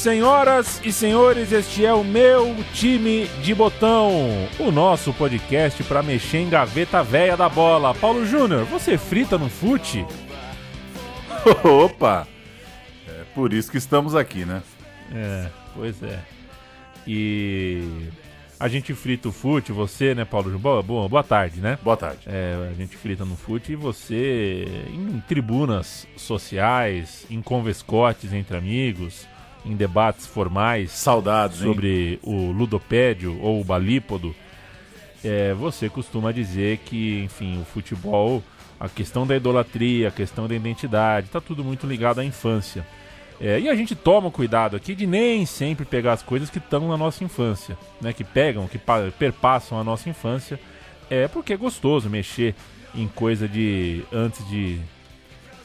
Senhoras e senhores, este é o meu time de botão, o nosso podcast para mexer em gaveta velha da bola. Paulo Júnior, você frita no fute? Opa! É por isso que estamos aqui, né? É, pois é. E a gente frita o fute, você, né, Paulo Júnior? Boa, boa tarde, né? Boa tarde. É, a gente frita no fute e você em tribunas sociais, em convescotes entre amigos em debates formais Saudades, sobre hein? o ludopédio ou o balípodo, é, você costuma dizer que, enfim, o futebol, a questão da idolatria, a questão da identidade, está tudo muito ligado à infância. É, e a gente toma cuidado aqui de nem sempre pegar as coisas que estão na nossa infância, né? Que pegam, que perpassam a nossa infância, é porque é gostoso mexer em coisa de antes de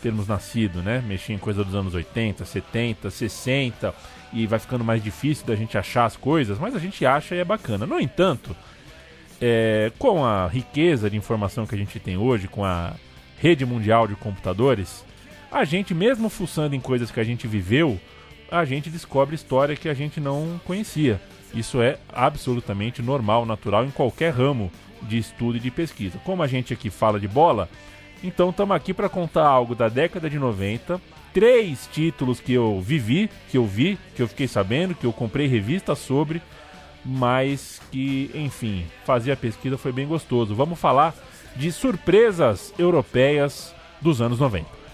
termos nascido, né? Mexer em coisa dos anos 80, 70, 60 e vai ficando mais difícil da gente achar as coisas, mas a gente acha e é bacana. No entanto, é, com a riqueza de informação que a gente tem hoje, com a rede mundial de computadores, a gente, mesmo fuçando em coisas que a gente viveu, a gente descobre história que a gente não conhecia. Isso é absolutamente normal, natural em qualquer ramo de estudo e de pesquisa. Como a gente aqui fala de bola, então estamos aqui para contar algo da década de 90. Três títulos que eu vivi, que eu vi, que eu fiquei sabendo, que eu comprei revista sobre, mas que, enfim, fazer a pesquisa foi bem gostoso. Vamos falar de surpresas europeias dos anos 90.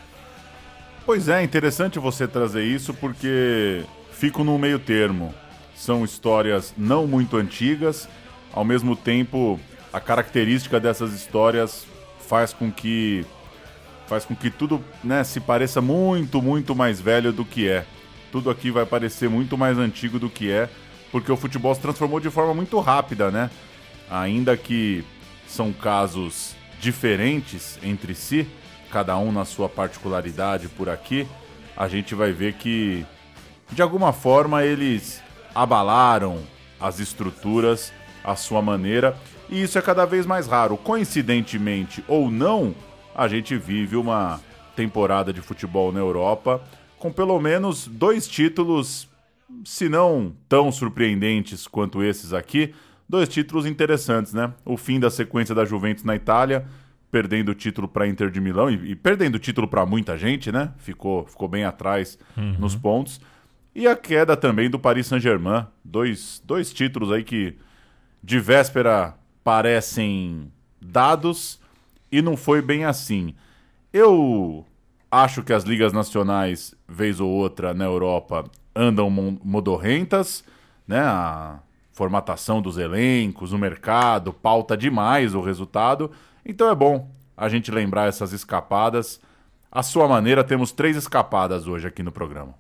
Pois é, interessante você trazer isso porque fico no meio termo. São histórias não muito antigas, ao mesmo tempo a característica dessas histórias faz com que faz com que tudo né, se pareça muito, muito mais velho do que é. Tudo aqui vai parecer muito mais antigo do que é, porque o futebol se transformou de forma muito rápida, né? Ainda que são casos diferentes entre si, cada um na sua particularidade por aqui, a gente vai ver que de alguma forma eles abalaram as estruturas à sua maneira e isso é cada vez mais raro. Coincidentemente ou não, a gente vive uma temporada de futebol na Europa com pelo menos dois títulos, se não tão surpreendentes quanto esses aqui, dois títulos interessantes, né? O fim da sequência da Juventus na Itália, perdendo o título para Inter de Milão e, e perdendo o título para muita gente, né? Ficou, ficou bem atrás uhum. nos pontos. E a queda também do Paris Saint-Germain, dois, dois títulos aí que de véspera parecem dados e não foi bem assim. Eu acho que as ligas nacionais, vez ou outra na Europa, andam modorrentas, né? A formatação dos elencos, o mercado, pauta demais o resultado. Então é bom a gente lembrar essas escapadas. A sua maneira, temos três escapadas hoje aqui no programa.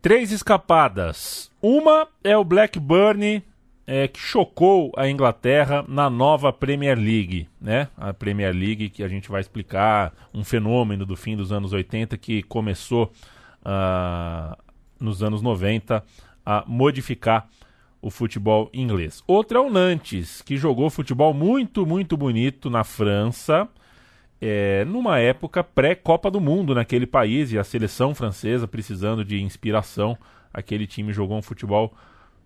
Três escapadas. Uma é o Blackburn é, que chocou a Inglaterra na nova Premier League, né? A Premier League que a gente vai explicar um fenômeno do fim dos anos 80 que começou uh, nos anos 90 a modificar o futebol inglês. Outra é o Nantes, que jogou futebol muito, muito bonito na França, é, numa época pré-Copa do Mundo naquele país, e a seleção francesa precisando de inspiração, aquele time jogou um futebol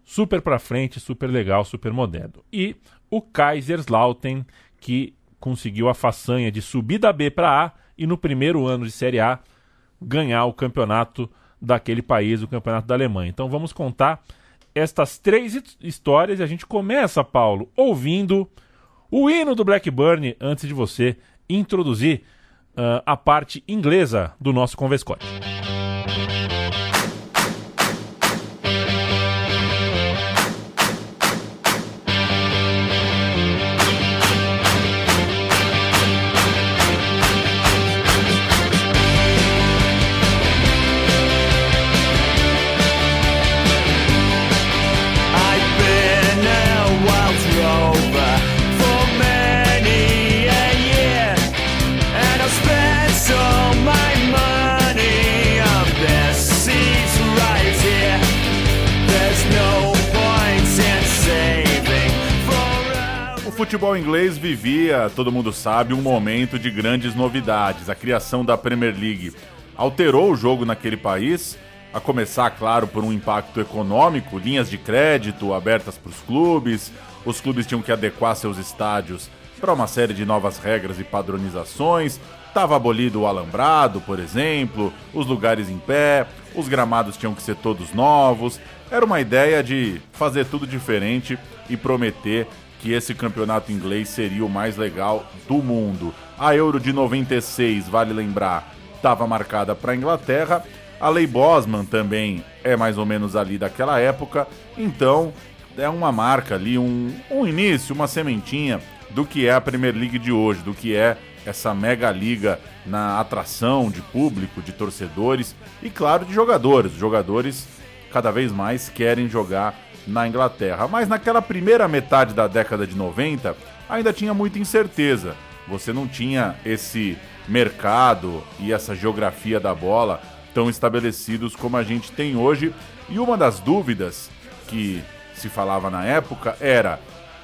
super para frente, super legal, super moderno. E o Kaiserslautern, que conseguiu a façanha de subir da B para A e no primeiro ano de Série A ganhar o campeonato daquele país, o campeonato da Alemanha. Então vamos contar estas três histórias e a gente começa, Paulo, ouvindo o hino do Blackburn antes de você introduzir uh, a parte inglesa do nosso Convescote. Futebol inglês vivia, todo mundo sabe, um momento de grandes novidades. A criação da Premier League alterou o jogo naquele país, a começar, claro, por um impacto econômico, linhas de crédito abertas para os clubes, os clubes tinham que adequar seus estádios para uma série de novas regras e padronizações. Estava abolido o alambrado, por exemplo, os lugares em pé, os gramados tinham que ser todos novos. Era uma ideia de fazer tudo diferente e prometer que esse campeonato inglês seria o mais legal do mundo. A Euro de 96, vale lembrar, estava marcada para a Inglaterra. A Lei Bosman também é mais ou menos ali daquela época. Então, é uma marca ali, um, um início, uma sementinha do que é a Premier League de hoje, do que é essa mega liga na atração de público, de torcedores e, claro, de jogadores. Os jogadores cada vez mais querem jogar na Inglaterra. Mas naquela primeira metade da década de 90, ainda tinha muita incerteza. Você não tinha esse mercado e essa geografia da bola tão estabelecidos como a gente tem hoje. E uma das dúvidas que se falava na época era: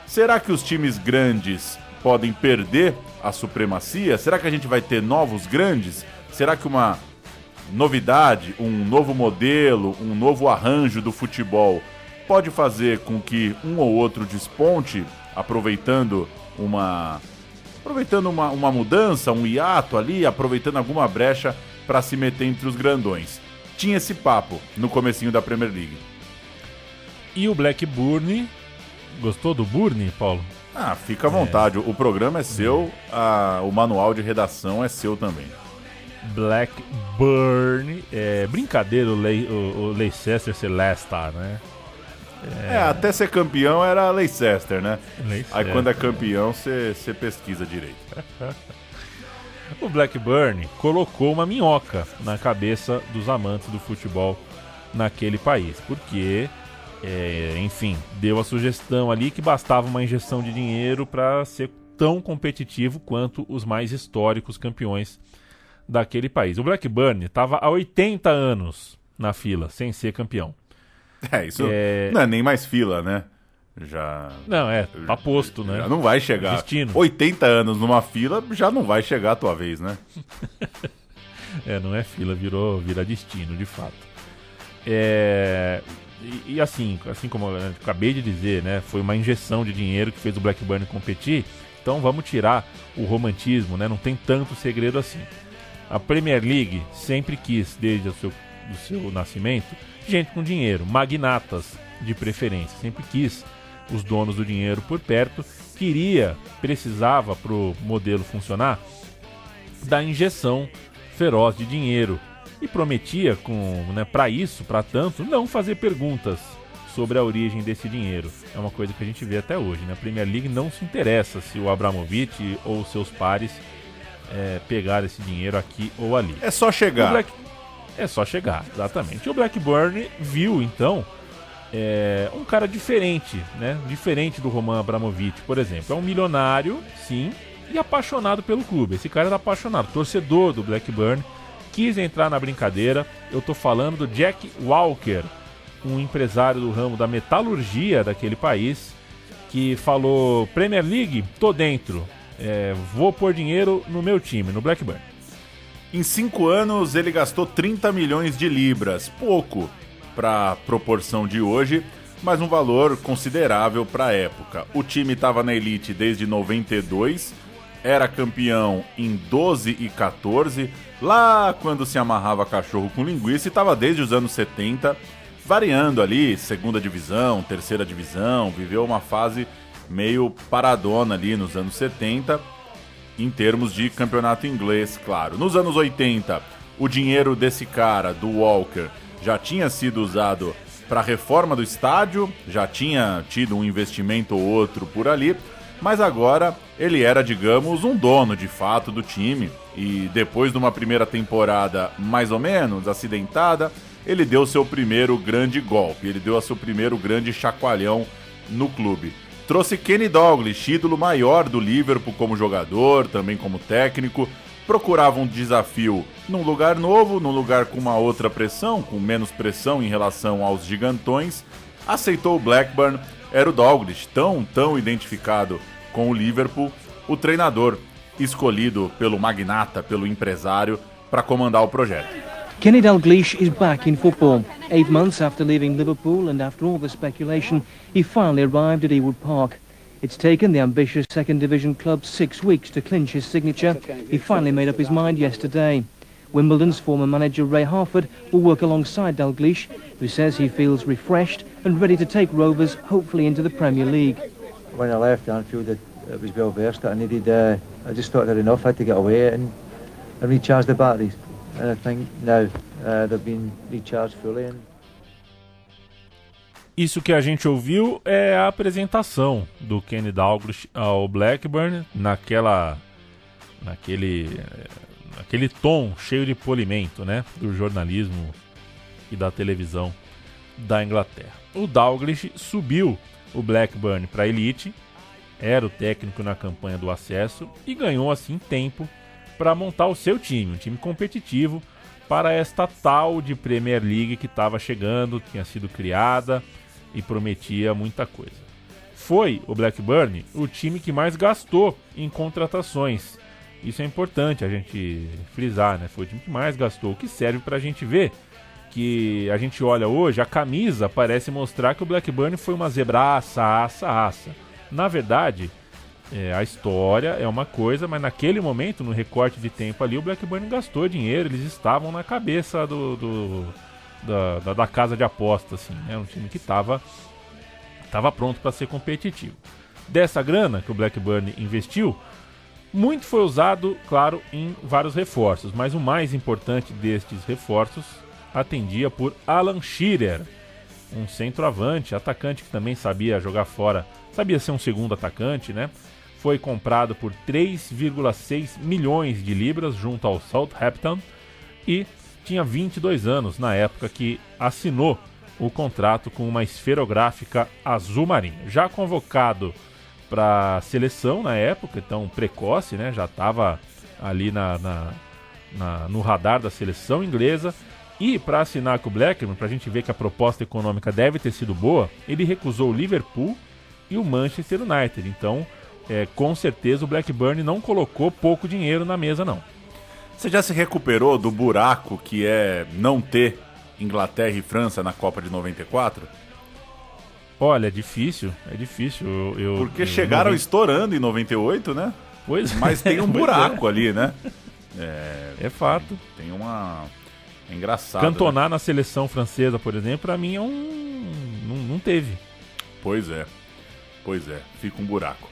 será que os times grandes podem perder a supremacia? Será que a gente vai ter novos grandes? Será que uma novidade, um novo modelo, um novo arranjo do futebol pode fazer com que um ou outro desponte, aproveitando uma aproveitando uma, uma mudança, um hiato ali, aproveitando alguma brecha para se meter entre os grandões. Tinha esse papo no comecinho da Premier League. E o Blackburn, gostou do Burn, Paulo? Ah, fica à vontade. É. O programa é seu, a, o manual de redação é seu também. Blackburn, é brincadeira o, Le, o, o Leicester ser Leicester, né? É... até ser campeão era Leicester, né? Leicester. Aí quando é campeão, você pesquisa direito. o Blackburn colocou uma minhoca na cabeça dos amantes do futebol naquele país, porque, é, enfim, deu a sugestão ali que bastava uma injeção de dinheiro para ser tão competitivo quanto os mais históricos campeões daquele país. O Blackburn estava há 80 anos na fila, sem ser campeão. É, isso é... não é nem mais fila, né? Já. Não, é, tá posto, né? Já não vai chegar. Destino. 80 anos numa fila, já não vai chegar a tua vez, né? é, não é fila, virou vira destino, de fato. É. E, e, assim, assim como eu acabei de dizer, né? Foi uma injeção de dinheiro que fez o Blackburn competir. Então vamos tirar o romantismo, né? Não tem tanto segredo assim. A Premier League sempre quis, desde o seu, do seu nascimento, gente com dinheiro, magnatas de preferência. Sempre quis os donos do dinheiro por perto, queria, precisava para o modelo funcionar, da injeção feroz de dinheiro e prometia, com, né, para isso, para tanto, não fazer perguntas sobre a origem desse dinheiro. É uma coisa que a gente vê até hoje. Né? A Premier League não se interessa se o Abramovich ou seus pares é, pegar esse dinheiro aqui ou ali. É só chegar. Black... É só chegar, exatamente. O Blackburn viu, então, é, um cara diferente, né? Diferente do Roman Abramovich, por exemplo. É um milionário, sim, e apaixonado pelo clube. Esse cara era apaixonado, torcedor do Blackburn, quis entrar na brincadeira. Eu tô falando do Jack Walker, um empresário do ramo da metalurgia daquele país, que falou: Premier League, tô dentro, é, vou pôr dinheiro no meu time, no Blackburn. Em cinco anos, ele gastou 30 milhões de libras, pouco para a proporção de hoje, mas um valor considerável para a época. O time estava na elite desde 92, era campeão em 12 e 14, lá quando se amarrava cachorro com linguiça, e estava desde os anos 70, variando ali, segunda divisão, terceira divisão, viveu uma fase meio paradona ali nos anos 70 em termos de campeonato inglês, claro. Nos anos 80, o dinheiro desse cara, do Walker, já tinha sido usado para a reforma do estádio, já tinha tido um investimento ou outro por ali, mas agora ele era, digamos, um dono de fato do time. E depois de uma primeira temporada mais ou menos acidentada, ele deu seu primeiro grande golpe, ele deu seu primeiro grande chacoalhão no clube. Trouxe Kenny Douglas, ídolo maior do Liverpool como jogador, também como técnico. Procurava um desafio num lugar novo, num lugar com uma outra pressão, com menos pressão em relação aos gigantões. Aceitou o Blackburn, era o Douglas, tão, tão identificado com o Liverpool, o treinador escolhido pelo magnata, pelo empresário, para comandar o projeto. Kenny Dalglish is back in football. Eight months after leaving Liverpool and after all the speculation, he finally arrived at Ewood Park. It's taken the ambitious second division club six weeks to clinch his signature. He finally made up his mind yesterday. Wimbledon's former manager Ray Harford will work alongside Dalglish, who says he feels refreshed and ready to take Rovers hopefully into the Premier League. When I left Anfield, it, was well versed. I needed, uh, I just thought I had enough. I had to get away and, and recharge the batteries. Uh. And... Isso que a gente ouviu é a apresentação do Kenny Dalglish ao Blackburn naquela, naquele aquele tom cheio de polimento, né, do jornalismo e da televisão da Inglaterra. O Dalglish subiu o Blackburn para a elite, era o técnico na campanha do acesso e ganhou assim tempo para montar o seu time, um time competitivo para esta tal de Premier League que estava chegando, tinha sido criada e prometia muita coisa. Foi o Blackburn o time que mais gastou em contratações isso é importante a gente frisar, né? Foi o time que mais gastou, o que serve para a gente ver que a gente olha hoje, a camisa parece mostrar que o Blackburn foi uma zebraça, aça, aça. Na verdade, é, a história é uma coisa, mas naquele momento, no recorte de tempo ali, o Blackburn gastou dinheiro, eles estavam na cabeça do, do da, da, da, casa de aposta, assim, né? Um time que estava tava pronto para ser competitivo. Dessa grana que o Blackburn investiu, muito foi usado, claro, em vários reforços, mas o mais importante destes reforços atendia por Alan Shearer, um centroavante, atacante que também sabia jogar fora, sabia ser um segundo atacante, né? Foi comprado por 3,6 milhões de libras junto ao Southampton e tinha 22 anos na época que assinou o contrato com uma esferográfica azul marinho. Já convocado para seleção na época, então precoce, né? Já estava ali na, na, na, no radar da seleção inglesa. E para assinar com o Blackburn, para a gente ver que a proposta econômica deve ter sido boa, ele recusou o Liverpool e o Manchester United. Então, é, com certeza o Blackburn não colocou pouco dinheiro na mesa, não. Você já se recuperou do buraco que é não ter Inglaterra e França na Copa de 94? Olha, é difícil, é difícil. Eu, eu Porque eu, chegaram eu... estourando em 98, né? Pois Mas tem um buraco é. ali, né? É, é fato. Tem uma. É engraçado. Cantonar né? na seleção francesa, por exemplo, pra mim é um. Não, não teve. Pois é. Pois é, fica um buraco.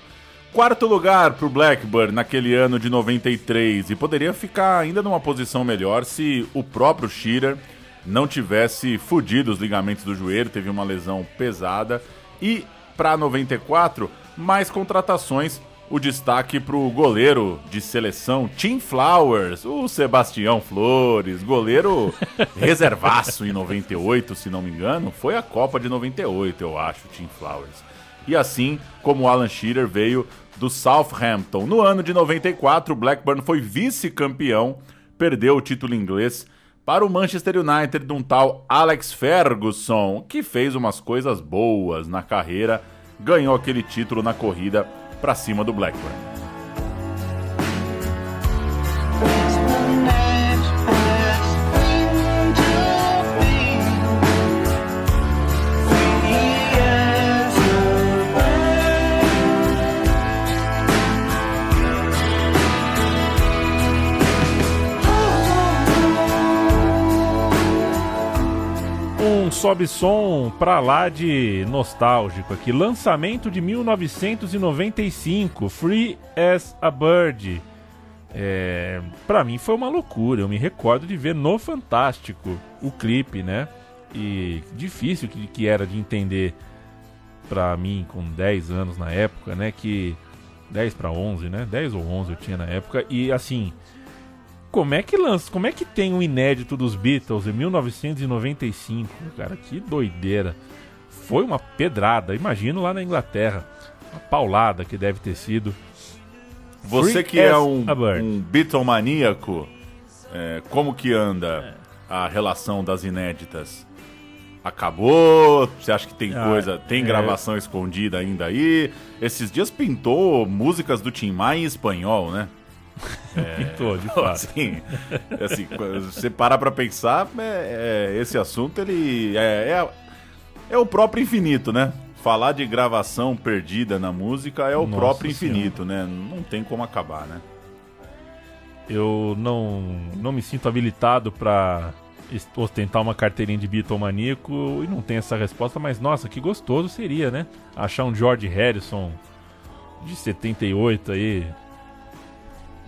Quarto lugar pro Blackburn naquele ano de 93 e poderia ficar ainda numa posição melhor se o próprio Shearer não tivesse fudido os ligamentos do joelho, teve uma lesão pesada. E para 94, mais contratações. O destaque para o goleiro de seleção Tim Flowers, o Sebastião Flores, goleiro reservaço em 98, se não me engano. Foi a Copa de 98, eu acho, Tim Flowers. E assim como Alan Shearer veio do Southampton. No ano de 94, o Blackburn foi vice-campeão, perdeu o título inglês para o Manchester United de um tal Alex Ferguson, que fez umas coisas boas na carreira, ganhou aquele título na corrida para cima do Blackburn. Sobe som pra lá de nostálgico aqui. Lançamento de 1995, Free as a Bird. É, pra mim foi uma loucura. Eu me recordo de ver no Fantástico o clipe, né? E difícil que, que era de entender pra mim com 10 anos na época, né? Que 10 para 11, né? 10 ou 11 eu tinha na época. E assim, como é que lança? Como é que tem um inédito dos Beatles em 1995? Cara, que doideira. Foi uma pedrada, imagino lá na Inglaterra. Uma paulada que deve ter sido. Você que é um, um Beatlemaníaco, é, como que anda é. a relação das inéditas? acabou? Você acha que tem Ah, coisa, tem é. gravação escondida ainda aí? Esses dias pintou músicas do Tim Maia em espanhol, né? Pintou, de fato. Assim, assim, você parar pra pensar, é- é, esse assunto ele é, é, é o próprio infinito, né? Falar de gravação perdida na música é o Nossa próprio Senhora. infinito, né? Não tem como acabar, né? Eu não, não me sinto habilitado es- ostentar uma carteirinha de bitomaníaco e não tenho essa resposta, mas nossa, que gostoso seria, né? Achar um George Harrison de 78 aí,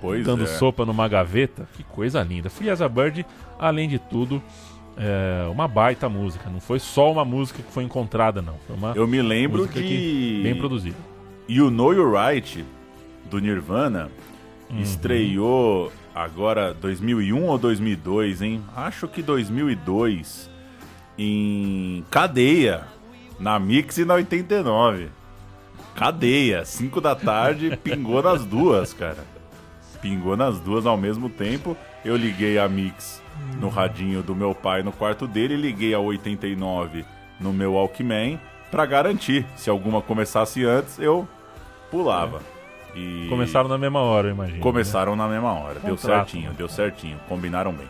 Pois dando é. sopa numa gaveta. Que coisa linda. Free as a Bird, além de tudo, é uma baita música. Não foi só uma música que foi encontrada, não. Foi uma Eu me lembro de que bem produzida. You Know You're Right do Nirvana Uhum. estreou agora 2001 ou 2002, hein? Acho que 2002 em Cadeia, na Mix e na 89. Cadeia, 5 da tarde, pingou nas duas, cara. Pingou nas duas ao mesmo tempo. Eu liguei a Mix no radinho do meu pai no quarto dele, liguei a 89 no meu Walkman pra garantir. Se alguma começasse antes, eu pulava. E Começaram na mesma hora, eu imagino. né? começaram na mesma hora. Deu Contrato, certinho, né? deu certinho. Combinaram bem.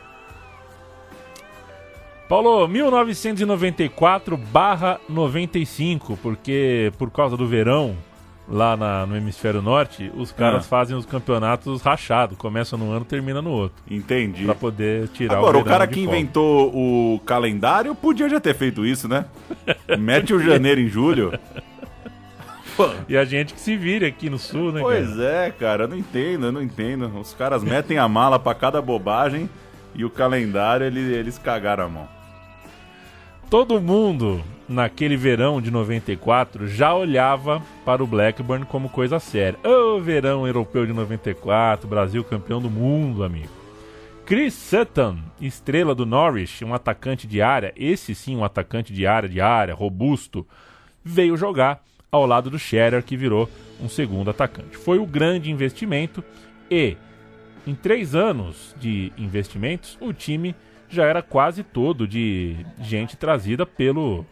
Paulo, 1994 barra 95, porque por causa do verão, lá na- no hemisfério norte, os caras Ah. fazem os campeonatos rachados. Começa num ano, termina no outro. Entendi. Pra poder tirar Agora, o o verão cara que inventou o calendário podia já ter feito isso, né? Mete o janeiro em julho. E a gente que se vira aqui no sul, né, Pois cara? é, cara, eu não entendo, eu não entendo. Os caras metem a mala pra cada bobagem e o calendário ele- eles cagaram a mão. Todo mundo, naquele verão de 94, já olhava para o Blackburn como coisa séria. Ô, verão europeu de 94, Brasil campeão do mundo, amigo. Chris Sutton, estrela do Norwich, um atacante de área, esse sim, um atacante de área, de área, robusto, veio jogar ao lado do Scherer, que virou um segundo atacante. Foi o grande investimento e, em três anos de investimentos, o time já era quase todo de gente trazida pelo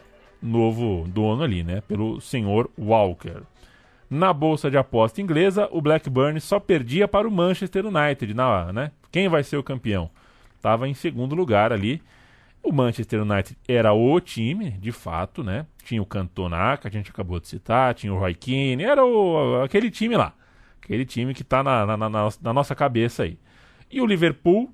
novo dono ali, né? Pelo senhor Walker. Na bolsa de aposta inglesa, o Blackburn só perdia para o Manchester United, na, né? Quem vai ser o campeão? Estava em segundo lugar ali. O Manchester United era o time, de fato, né? Tinha o Cantona, que a gente acabou de citar, tinha o Roy Keane, era o, aquele time lá. Aquele time que está na- na- na- na nossa cabeça aí. E o Liverpool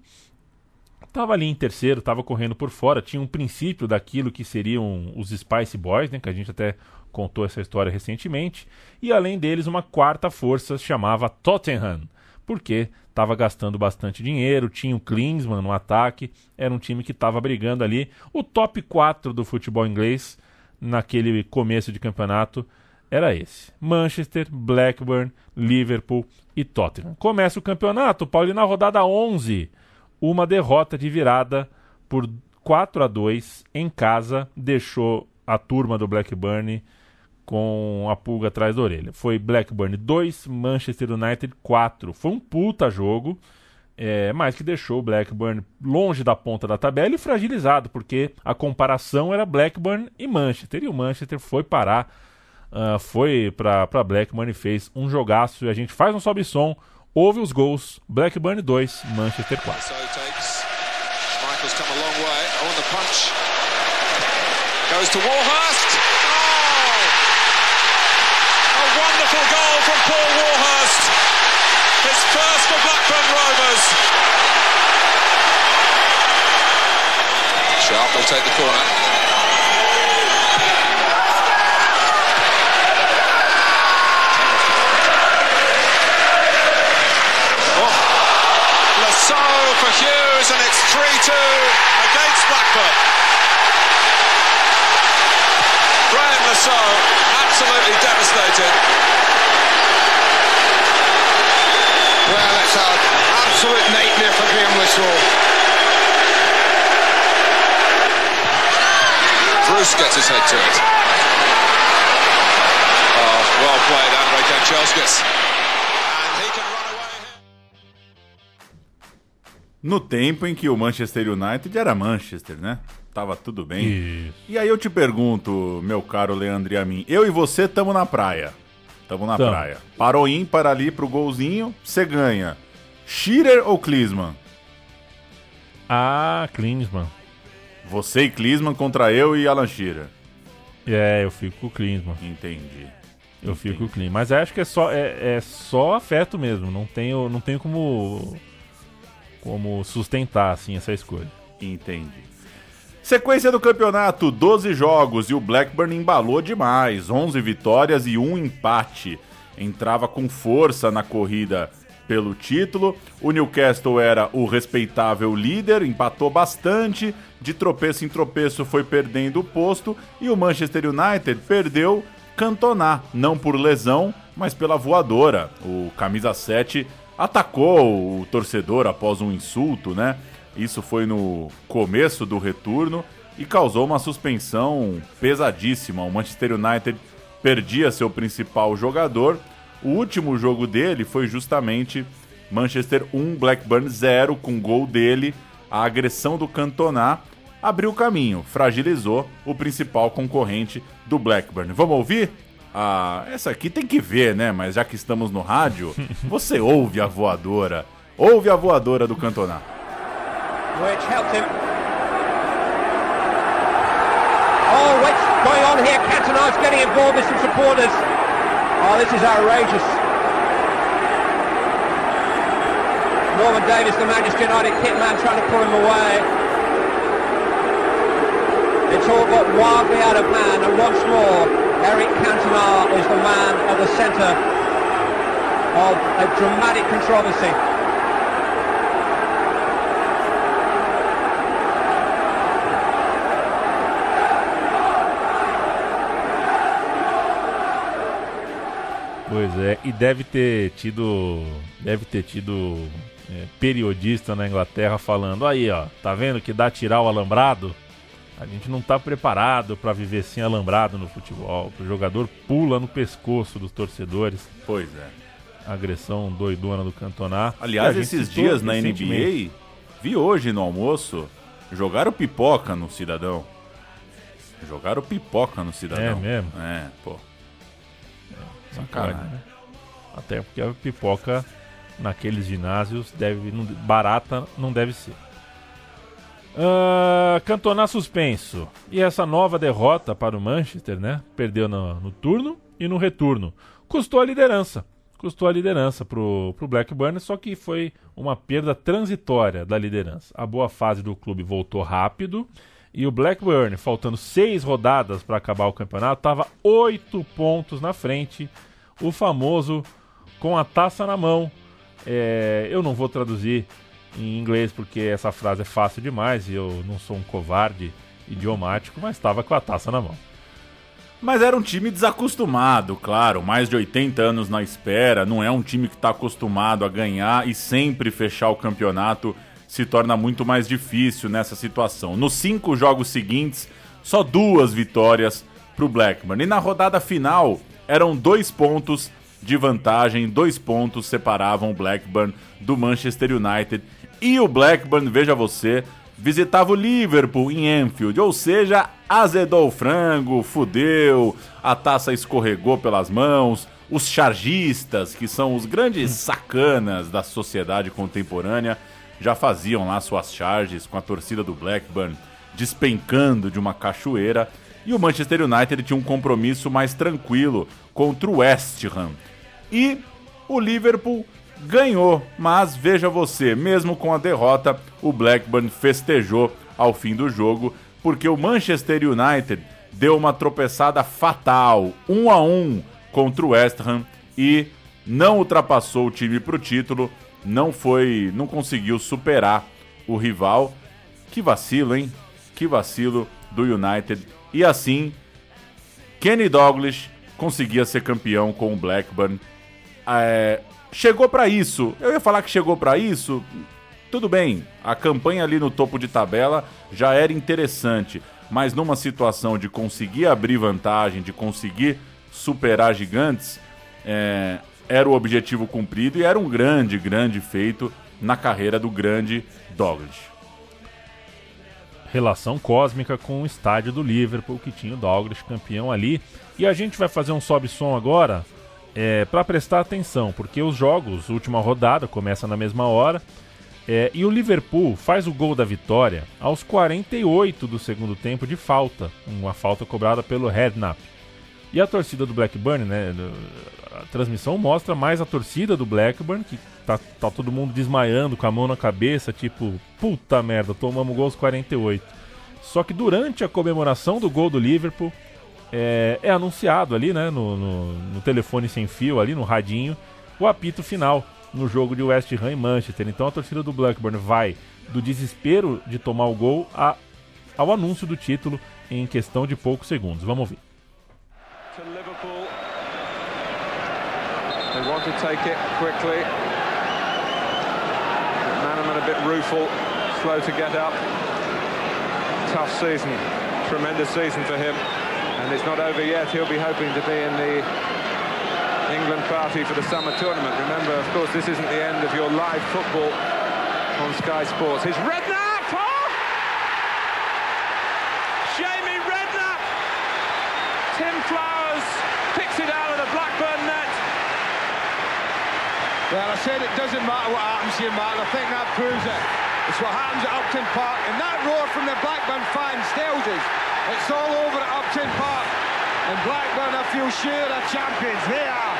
Tava ali em terceiro, tava correndo por fora, tinha um princípio daquilo que seriam os Spice Boys, né, que a gente até contou essa história recentemente, e além deles uma quarta força chamava Tottenham, porque estava gastando bastante dinheiro, tinha o Klinsmann no ataque, era um time que estava brigando ali, o top 4 do futebol inglês naquele começo de campeonato era esse: Manchester, Blackburn, Liverpool e Tottenham. Começa o campeonato, Paulo, e na rodada 11, uma derrota de virada por 4 a 2 em casa deixou a turma do Blackburn com a pulga atrás da orelha. Foi Blackburn 2, Manchester United 4. Foi um puta jogo, é, mas que deixou o Blackburn longe da ponta da tabela e fragilizado, porque a comparação era Blackburn e Manchester. E o Manchester foi parar, ah, foi pra Blackburn e fez um jogaço. E a gente faz um sobe-som, ouve os gols. Blackburn 2, Manchester 4. So takes. Michael's come a long way oh, on the punch. Goes to Warhurst. Oh! A wonderful goal from Paul Warhurst. His first for Blackburn Rovers. Sharp will take the corner. Lasso for Hughes, and it's 3 2 against Blackburn. Graham Lasso, absolutely devastated. Well, that's an absolute nightmare for Graham Lasso. Bruce gets his head to it. Oh, well played, Andre Kanchelskis. No tempo em que o Manchester United era Manchester, né? tava tudo bem. Isso. E aí eu te pergunto, meu caro Leandro e a mim, eu e você tamo na praia. Tamo na Tamo. praia. Parou ímpar ali pro golzinho, você ganha. Schirer ou Klinsmann? Ah, Klinsmann. Você e Klinsmann contra eu e Alan Shearer. É, eu fico com o Klinsmann. Entendi. Eu fico com o Klinsmann. Mas acho que é só, é, é só afeto mesmo. Não tenho, não tenho como, como sustentar assim, essa escolha. Entendi. Sequência do campeonato, 12 jogos e o Blackburn embalou demais, 11 vitórias e um empate. Entrava com força na corrida pelo título. O Newcastle era o respeitável líder, empatou bastante, de tropeço em tropeço foi perdendo o posto e o Manchester United perdeu Cantona, não por lesão, mas pela voadora. O camisa 7 atacou o torcedor após um insulto, né? Isso foi no começo do retorno e causou uma suspensão pesadíssima. O Manchester United perdia seu principal jogador. O último jogo dele foi justamente Manchester 1, Blackburn 0, com gol dele. A agressão do Cantona abriu caminho, fragilizou o principal concorrente do Blackburn. Vamos ouvir? Ah, essa aqui tem que ver, né? Mas já que estamos no rádio, você ouve a voadora. Ouve a voadora do Cantona. which helped him. Oh, what's going on here? Cantona's getting involved with some supporters. Oh, this is outrageous. Norman Davis, the Manchester United kitman, trying to pull him away. It's all got wildly out of hand, and once more, Eric Cantona is the man at the centre of a dramatic controversy. Pois é, e deve ter tido. Deve ter tido é, periodista na Inglaterra falando, aí ó, tá vendo que dá tirar o alambrado? A gente não tá preparado para viver sem alambrado no futebol. O jogador pula no pescoço dos torcedores. Pois é. Agressão doidona do Cantoná. Aliás, esses dias na. NBA, vi hoje no almoço, jogaram pipoca no Cidadão. Jogaram pipoca no Cidadão. É mesmo? É, pô. Não Sacanagem. né? Até porque a pipoca naqueles ginásios deve barata não deve ser. Ah, Cantona suspenso. E essa nova derrota para o Manchester, né? Perdeu no, no turno e no retorno. Custou a liderança. Custou a liderança pro, pro Blackburn, só que foi uma perda transitória da liderança. A boa fase do clube voltou rápido e o Blackburn, faltando seis rodadas para acabar o campeonato, estava oito pontos na frente. O famoso com a taça na mão. É, eu não vou traduzir em inglês porque essa frase é fácil demais e eu não sou um covarde idiomático, mas estava com a taça na mão. Mas era um time desacostumado, claro. Mais de 80 anos na espera. Não é um time que está acostumado a ganhar e sempre fechar o campeonato se torna muito mais difícil nessa situação. Nos cinco jogos seguintes, só duas vitórias para o Blackburn. E na rodada final, eram dois pontos de vantagem, dois pontos separavam o Blackburn do Manchester United. E o Blackburn, veja você, visitava o Liverpool em Anfield, ou seja, azedou o frango, fudeu, a taça escorregou pelas mãos, os chargistas, que são os grandes sacanas da sociedade contemporânea, já faziam lá suas charges com a torcida do Blackburn despencando de uma cachoeira, e o Manchester United tinha um compromisso mais tranquilo contra o West Ham. E o Liverpool ganhou, mas veja você, mesmo com a derrota, o Blackburn festejou ao fim do jogo, porque o Manchester United deu uma tropeçada fatal, 1 a 1 contra o West Ham e não ultrapassou o time para o título, não foi, não conseguiu superar o rival. Que vacilo, hein? Que vacilo do United. E assim, Kenny Douglas conseguia ser campeão com o Blackburn. É, chegou para isso. Eu ia falar que chegou para isso. Tudo bem, a campanha ali no topo de tabela já era interessante, mas numa situação de conseguir abrir vantagem, de conseguir superar gigantes, é, era o objetivo cumprido e era um grande, grande feito na carreira do grande Douglas. relação cósmica com o estádio do Liverpool, que tinha o Douglas campeão ali. E a gente vai fazer um sobe-som agora é, para prestar atenção, porque os jogos, última rodada, começa na mesma hora. É, e o Liverpool faz o gol da vitória aos 48 do segundo tempo de falta, uma falta cobrada pelo Redknapp. E a torcida do Blackburn, né, a transmissão mostra mais a torcida do Blackburn, que tá, tá todo mundo desmaiando com a mão na cabeça, tipo, puta merda, tomamos gol aos 48. Só que durante a comemoração do gol do Liverpool, é, é anunciado ali, né, no, no, no telefone sem fio, ali no radinho, o apito final no jogo de West Ham e Manchester. Então a torcida do Blackburn vai do desespero de tomar o gol a, ao anúncio do título em questão de poucos segundos. Vamos ouvir. They want to take it quickly. Manaman a bit rueful, slow to get up. Tough season, tremendous season for him. And it's not over yet. He'll be hoping to be in the England party for the summer tournament. Remember, of course, this isn't the end of your live football on Sky Sports. Here's Redknapp! Oh! Jamie Redknapp! Tim Flowers picks it out of the Blackburn net. Well, I said it doesn't matter what happens here, Martin. I think that proves it. It's what happens at Upton Park. And that roar from the Blackburn fans tells us it's all over at Upton Park. And Blackburn, I feel sure, are champions. They are.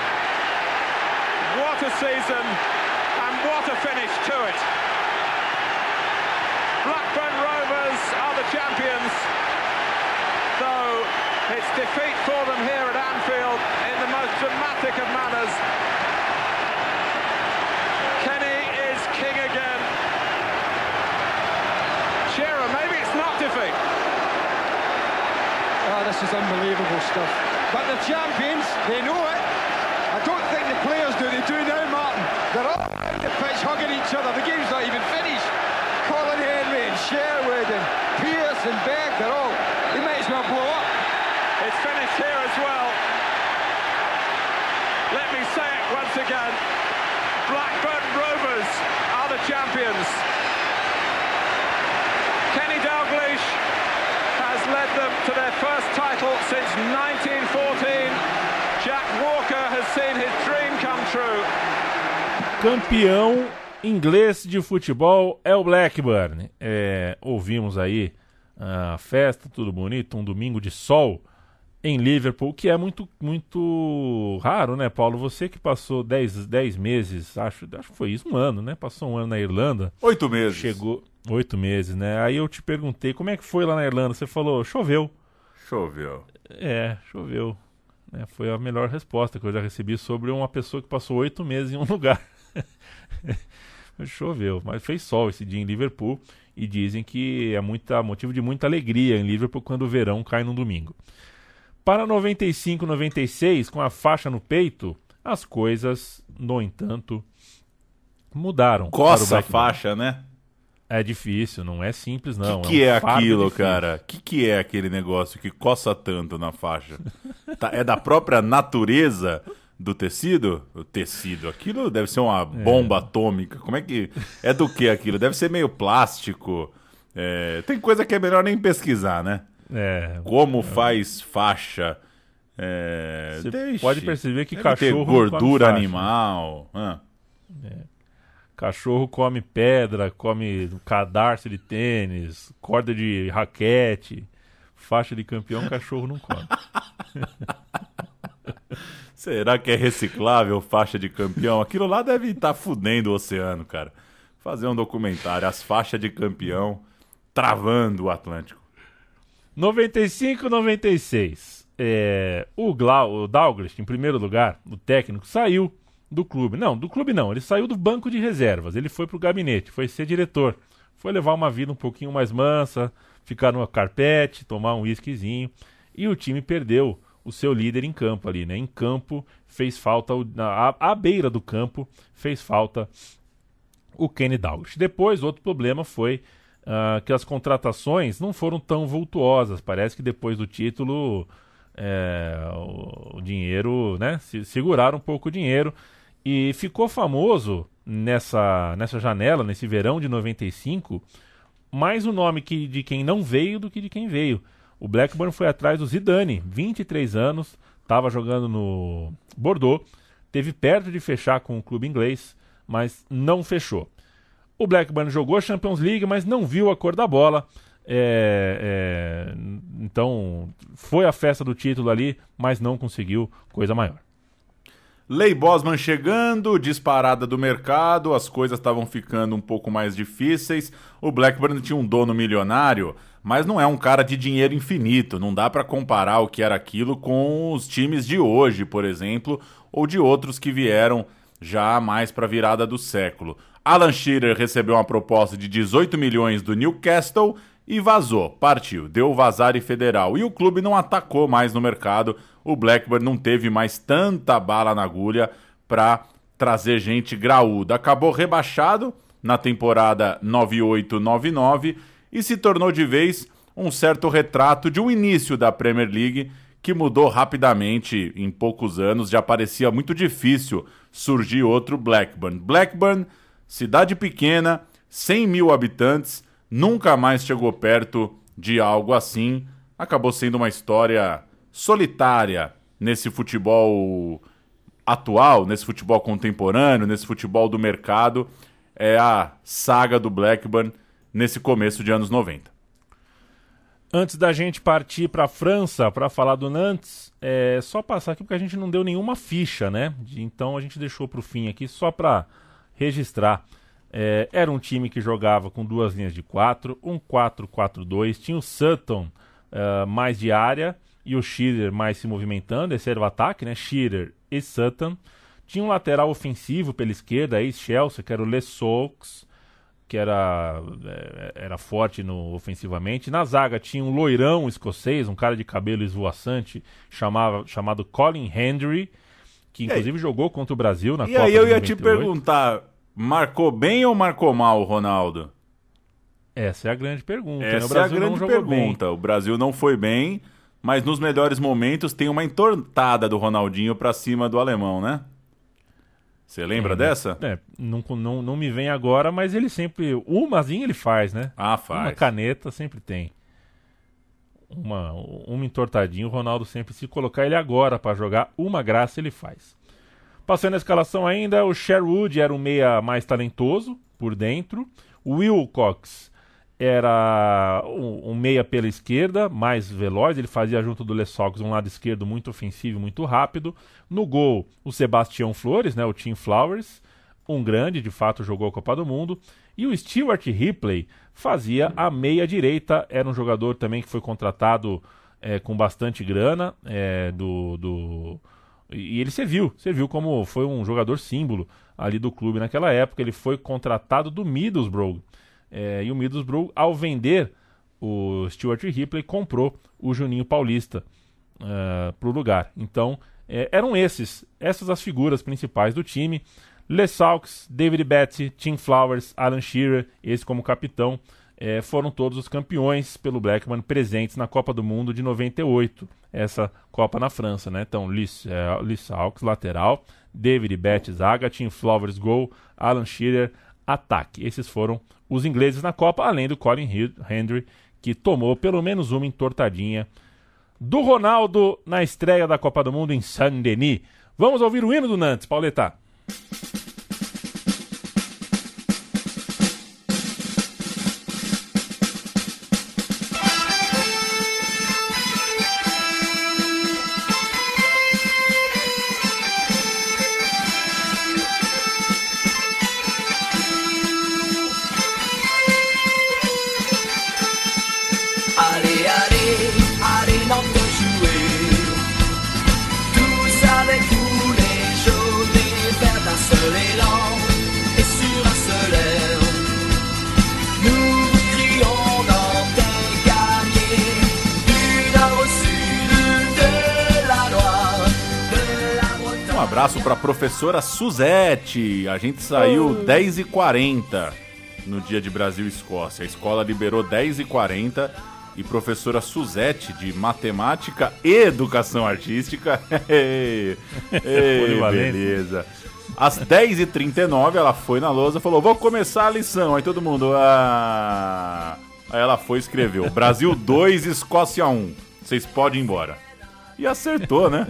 What a season and what a finish to it. Blackburn Rovers are the champions, though it's defeat for them here at Anfield in the most dramatic of manners. Kenny is king again. Shearer, maybe it's not defeat. Oh, this is unbelievable stuff. But the champions, they know it. I don't think the players do. They do now, Martin. They're all around the pitch hugging each other. The game's not even finished. Colin Henry and Sherwood and Pierce and Beck, they're all, they might as well blow up. It's finished here as well. Let me say it once again. Blackburn Rovers are the champions. Has led them to their first title since 1914. Jack Walker has seen his dream come true. Campeão inglês de futebol é o Blackburn. É, ouvimos aí a festa, tudo bonito, um domingo de sol em Liverpool, que é muito muito raro, né, Paulo? Você que passou 10 meses, acho, acho que foi isso, um ano, né? Passou um ano na Irlanda. Oito meses. Chegou oito meses, né? Aí eu te perguntei como é que foi lá na Irlanda. Você falou, choveu. Choveu. É, choveu. É, foi a melhor resposta que eu já recebi sobre uma pessoa que passou oito meses em um lugar. Choveu, mas fez sol esse dia em Liverpool e dizem que é muita, motivo de muita alegria em Liverpool quando o verão cai no domingo. Para 95-96, com a faixa no peito, as coisas, no entanto, mudaram. Coça a faixa, né? É difícil, não é simples não. O que, que, é, um aquilo, difícil. cara? O que, que é aquele negócio que coça tanto na faixa? tá, é da própria natureza do tecido? O tecido. Aquilo deve ser uma bomba é. atômica. Como é que. É do que aquilo? Deve ser meio plástico. É... Tem coisa que é melhor nem pesquisar, né? É. Como faz faixa. É... Você pode perceber que cachorro. Ter gordura animal. Ah. Cachorro come pedra, come cadarço de tênis, corda de raquete, faixa de campeão, cachorro não come. Será que é reciclável faixa de campeão? Aquilo lá deve estar fudendo o oceano, cara. Fazer um documentário, as faixas de campeão travando o Atlântico. 95 96. É, o, Glau, o Douglas, em primeiro lugar, o técnico, saiu do clube. Não, do clube não. Ele saiu do banco de reservas. Ele foi pro gabinete, foi ser diretor. Foi levar uma vida um pouquinho mais mansa, ficar no carpete, tomar um whiskyzinho. E o time perdeu o seu líder em campo ali, né? Em campo fez falta, na, à beira do campo fez falta o Kenny Dalglish. Depois, outro problema foi uh, que as contratações não foram tão vultuosas. Parece que depois do título é, o, o, dinheiro, né? Se, seguraram um pouco o dinheiro. E ficou famoso nessa, nessa janela, nesse verão de 95, mais o nome que, de quem não veio do que de quem veio. O Blackburn foi atrás do Zidane, 23 anos, estava jogando no Bordeaux, teve perto de fechar com o clube inglês, mas não fechou. O Blackburn jogou a Champions League, mas não viu a cor da bola. É, é, então foi a festa do título ali, mas não conseguiu coisa maior. Lei Bosman chegando, disparada do mercado, as coisas estavam ficando um pouco mais difíceis. O Blackburn tinha um dono milionário, mas não é um cara de dinheiro infinito. Não dá para comparar o que era aquilo com os times de hoje, por exemplo, ou de outros que vieram já mais para a virada do século. Alan Shearer recebeu uma proposta de 18 milhões do Newcastle e vazou, partiu, deu vazar e federal. E o clube não atacou mais no mercado. O Blackburn não teve mais tanta bala na agulha para trazer gente graúda. Acabou rebaixado na temporada 98-99 e se tornou de vez um certo retrato de um início da Premier League que mudou rapidamente em poucos anos. Já parecia muito difícil surgir outro Blackburn. Blackburn, cidade pequena, 100 mil habitantes nunca mais chegou perto de algo assim. Acabou sendo uma história solitária nesse futebol atual, nesse futebol contemporâneo, nesse futebol do mercado. É a saga do Blackburn nesse começo de anos 90. Antes da gente partir para a França para falar do Nantes, é só passar aqui porque a gente não deu nenhuma ficha, né? Então a gente deixou para o fim aqui só para registrar. É, era um time que jogava com duas linhas de quatro, um 4-4-2, tinha o Sutton uh, mais de área e o Shearer mais se movimentando, esse era o ataque, né? Shearer e Sutton. Tinha um lateral ofensivo pela esquerda, ex-Chelsea, que era o Les Sox, que era, é, era forte no, ofensivamente. Na zaga tinha um loirão escocês, um cara de cabelo esvoaçante, chamava, chamado Colin Hendry, que inclusive jogou contra o Brasil na e Copa aí eu ia 98. te perguntar, marcou bem ou marcou mal o Ronaldo? Essa é a grande pergunta. né? O Essa é a Brasil não grande jogou bem. pergunta. O Brasil não foi bem, mas nos melhores momentos tem uma entortada do Ronaldinho pra cima do alemão, né? Você lembra É, dessa? É, não, não, não me vem agora, mas ele sempre. Umazinha ele faz, né? Ah, faz. Uma caneta sempre tem. Uma, uma entortadinha, o Ronaldo sempre, se colocar ele agora pra jogar, uma graça ele faz. Passando a escalação ainda, o Sherwood era um meia mais talentoso por dentro. O Wilcox era um, um meia pela esquerda, mais veloz. Ele fazia junto do Les Sox um lado esquerdo muito ofensivo, muito rápido. No gol, o Sebastião Flores, né, o Tim Flowers, um grande, de fato jogou a Copa do Mundo. E o Stuart Ripley fazia a meia direita, era um jogador também que foi contratado é, com bastante grana é, do, do e ele serviu, serviu como foi um jogador símbolo ali do clube naquela época. Ele foi contratado do Middlesbrough. É, e o Middlesbrough, ao vender o Stuart Ripley, comprou o Juninho Paulista para o lugar. Então, é, eram esses, essas as figuras principais do time. Les Salks, David Betty, Tim Flowers, Alan Shearer, esse como capitão, é, foram todos os campeões pelo Blackburn presentes na Copa do Mundo de 98, essa Copa na França, né? Então, Lis, é, Lis lateral, David Betty, zaga, Tim Flowers, gol, Alan Shearer, ataque. Esses foram os ingleses na Copa, além do Colin Hendry, que tomou pelo menos uma entortadinha do Ronaldo na estreia da Copa do Mundo em Saint-Denis. Vamos ouvir o hino do Nantes, Pauleta. Professora Suzette. A gente saiu 10h40 no dia de Brasil e Escócia. A escola liberou 10h40 e professora Suzette de matemática e educação artística. Ei, ei, beleza. Às 10h39 ela foi na lousa e falou: Vou começar a lição. Aí todo mundo. Ah... Aí ela foi e escreveu: Brasil 2, Escócia 1. Vocês podem ir embora. E acertou, né?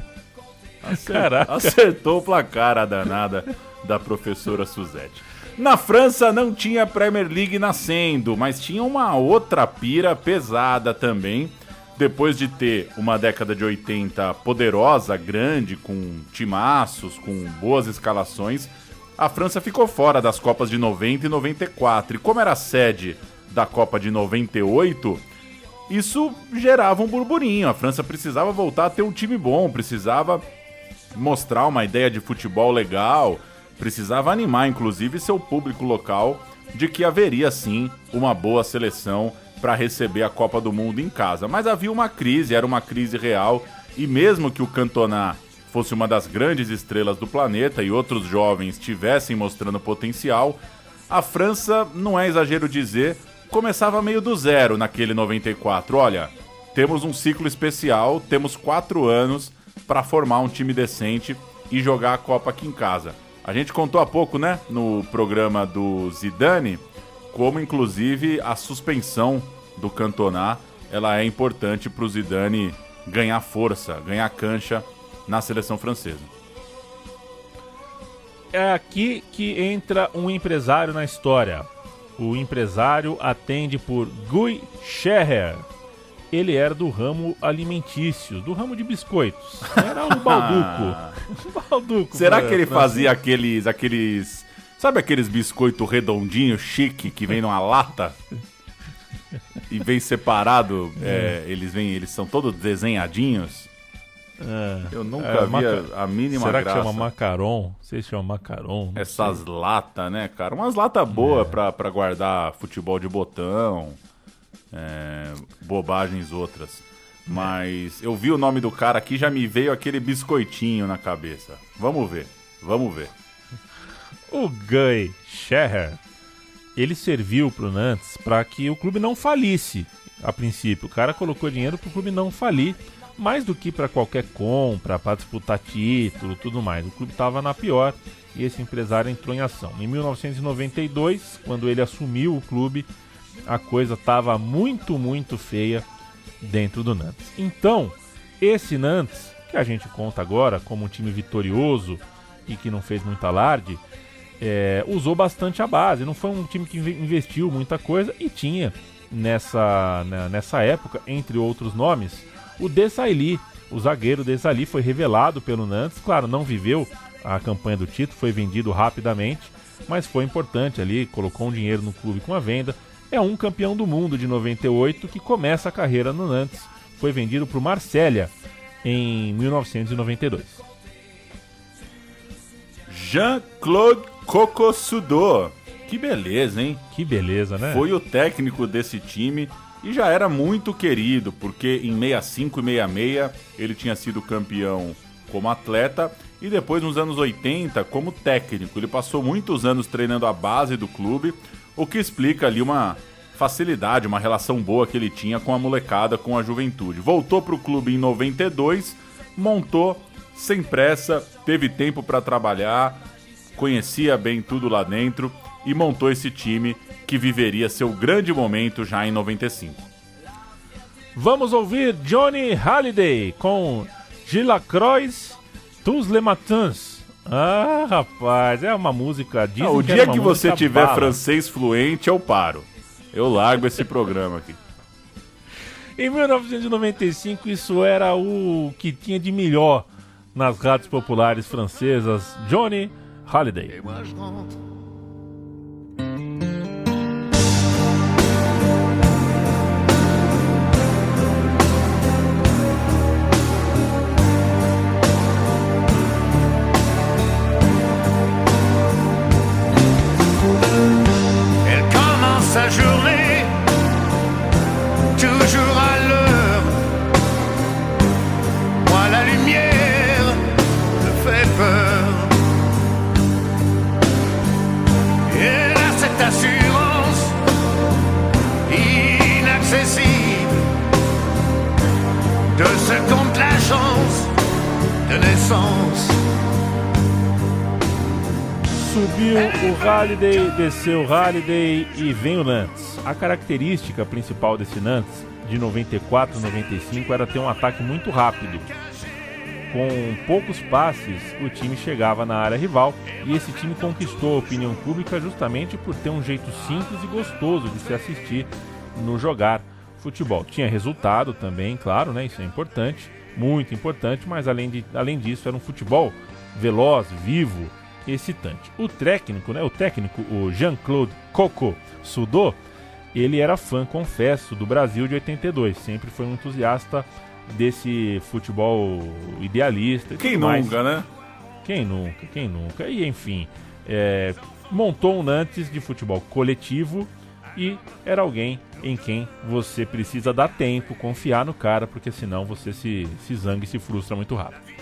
Acer- Caraca. Acertou o placar, a danada da professora Suzette. Na França não tinha Premier League nascendo, mas tinha uma outra pira pesada também. Depois de ter uma década de 80 poderosa, grande, com timaços, com boas escalações, a França ficou fora das Copas de 90 e 94. E como era sede da Copa de 98, isso gerava um burburinho. A França precisava voltar a ter um time bom, precisava mostrar uma ideia de futebol legal, precisava animar inclusive seu público local de que haveria sim uma boa seleção para receber a Copa do Mundo em casa. Mas havia uma crise, era uma crise real, e mesmo que o Cantona fosse uma das grandes estrelas do planeta e outros jovens estivessem mostrando potencial, a França, não é exagero dizer, começava meio do zero naquele 94. Olha, temos um ciclo especial, temos quatro anos para formar um time decente e jogar a Copa aqui em casa. A gente contou há pouco, né, no programa do Zidane, como inclusive a suspensão do Cantona ela é importante para o Zidane ganhar força, ganhar cancha na seleção francesa. É aqui que entra um empresário na história. O empresário atende por Guy Scherrer. Ele era do ramo alimentício, do ramo de biscoitos. Era o balduco. O balduco. Será que ele fazia aqueles aqueles sabe aqueles biscoitos redondinhos, chique que vem numa lata? E vem separado, é, eles vêm, eles são todos desenhadinhos. É. Eu nunca É, vi maca- a, mínima Será graça. que chama macaron? Sei se chama macaron. Essas latas, né, cara? Umas latas boas pra, pra guardar futebol de botão, é, bobagens outras. Mas eu vi o nome do cara aqui, já me veio aquele biscoitinho na cabeça. Vamos ver, vamos ver. O Guy Scherrer, ele serviu pro Nantes para que o clube não falisse a princípio. O cara colocou dinheiro pro clube não falir, mais do que para qualquer compra, para disputar título, tudo mais. O clube estava na pior e esse empresário entrou em ação. Em 1992, quando ele assumiu o clube, a coisa estava muito, muito feia dentro do Nantes. Então, esse Nantes, que a gente conta agora como um time vitorioso e que não fez muito alarde, é, usou bastante a base. Não foi um time que inve- investiu muita coisa e tinha nessa, na- nessa época, entre outros nomes, o Desailly. O zagueiro Desailly foi revelado pelo Nantes. Claro, não viveu a campanha do título, foi vendido rapidamente, mas foi importante ali, colocou um dinheiro no clube com a venda. É um campeão do mundo de 98 que começa a carreira no Nantes. Foi vendido para o Marsella em 1992. Jean-Claude Cocosudô. Que beleza, hein? Que beleza, né? Foi o técnico desse time e já era muito querido, porque em 65 e 66 ele tinha sido campeão como atleta e depois nos anos 80 como técnico. Ele passou muitos anos treinando a base do clube, o que explica ali uma facilidade, uma relação boa que ele tinha com a molecada, com a juventude. Voltou para o clube em 92, montou sem pressa, teve tempo para trabalhar, conhecia bem tudo lá dentro e montou esse time que viveria seu grande momento já em 95. Vamos ouvir Johnny Halliday com Gilacroix Tous les Matins. Ah, rapaz, é uma música. Ah, o que dia uma que você tiver bala. francês fluente, eu paro. Eu largo esse programa aqui. Em 1995, isso era o que tinha de melhor nas rádios populares francesas. Johnny Halliday. Sa journée toujours à l'heure. Moi, la lumière me fait peur. Et a cette assurance inaccessible de ce compte la chance de naissance. Subiu o Halliday, desceu o Halliday e vem o Nantes. A característica principal desse Nantes, de 94 95, era ter um ataque muito rápido. Com poucos passes, o time chegava na área rival e esse time conquistou a opinião pública justamente por ter um jeito simples e gostoso de se assistir no jogar futebol. Tinha resultado também, claro, né? Isso é importante, muito importante, mas além, de, além disso era um futebol veloz, vivo, excitante. O técnico, né? O técnico, o Jean-Claude Coco Sudô, ele era fã, confesso, do Brasil de 82. Sempre foi um entusiasta desse futebol idealista. Quem tudo mais. nunca, né? Quem nunca, quem nunca. E enfim, é, montou um Nantes de futebol coletivo e era alguém em quem você precisa dar tempo, confiar no cara, porque senão você se, se zanga e se frustra muito rápido.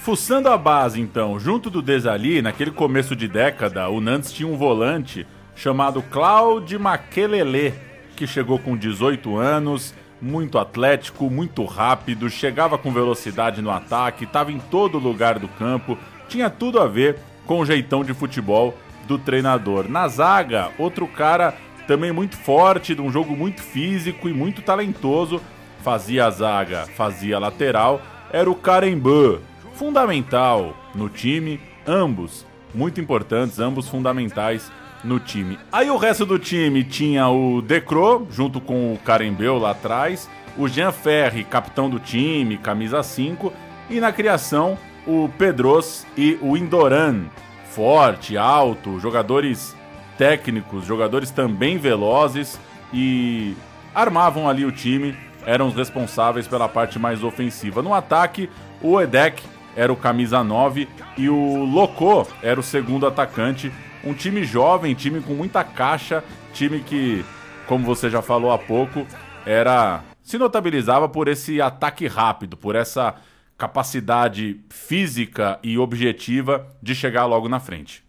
Fuçando a base, então, junto do Desali, naquele começo de década, o Nantes tinha um volante chamado Claude Maquelele, que chegou com 18 anos, muito atlético, muito rápido, chegava com velocidade no ataque, estava em todo lugar do campo, tinha tudo a ver com o jeitão de futebol do treinador. Na zaga, outro cara também muito forte, de um jogo muito físico e muito talentoso, fazia a zaga, fazia a lateral, era o Carembã, fundamental no time, ambos muito importantes, ambos fundamentais no time. Aí o resto do time tinha o Decro, junto com o Carembeu lá atrás, o Jean Ferri, capitão do time, camisa 5, e na criação o Pedros e o Indoran, forte, alto, jogadores técnicos, jogadores também velozes e armavam ali o time, eram os responsáveis pela parte mais ofensiva. No ataque, o Edek era o camisa 9 e o Loco era o segundo atacante. Um time jovem, time com muita caixa, time que, como você já falou há pouco, era se notabilizava por esse ataque rápido, por essa capacidade física e objetiva de chegar logo na frente.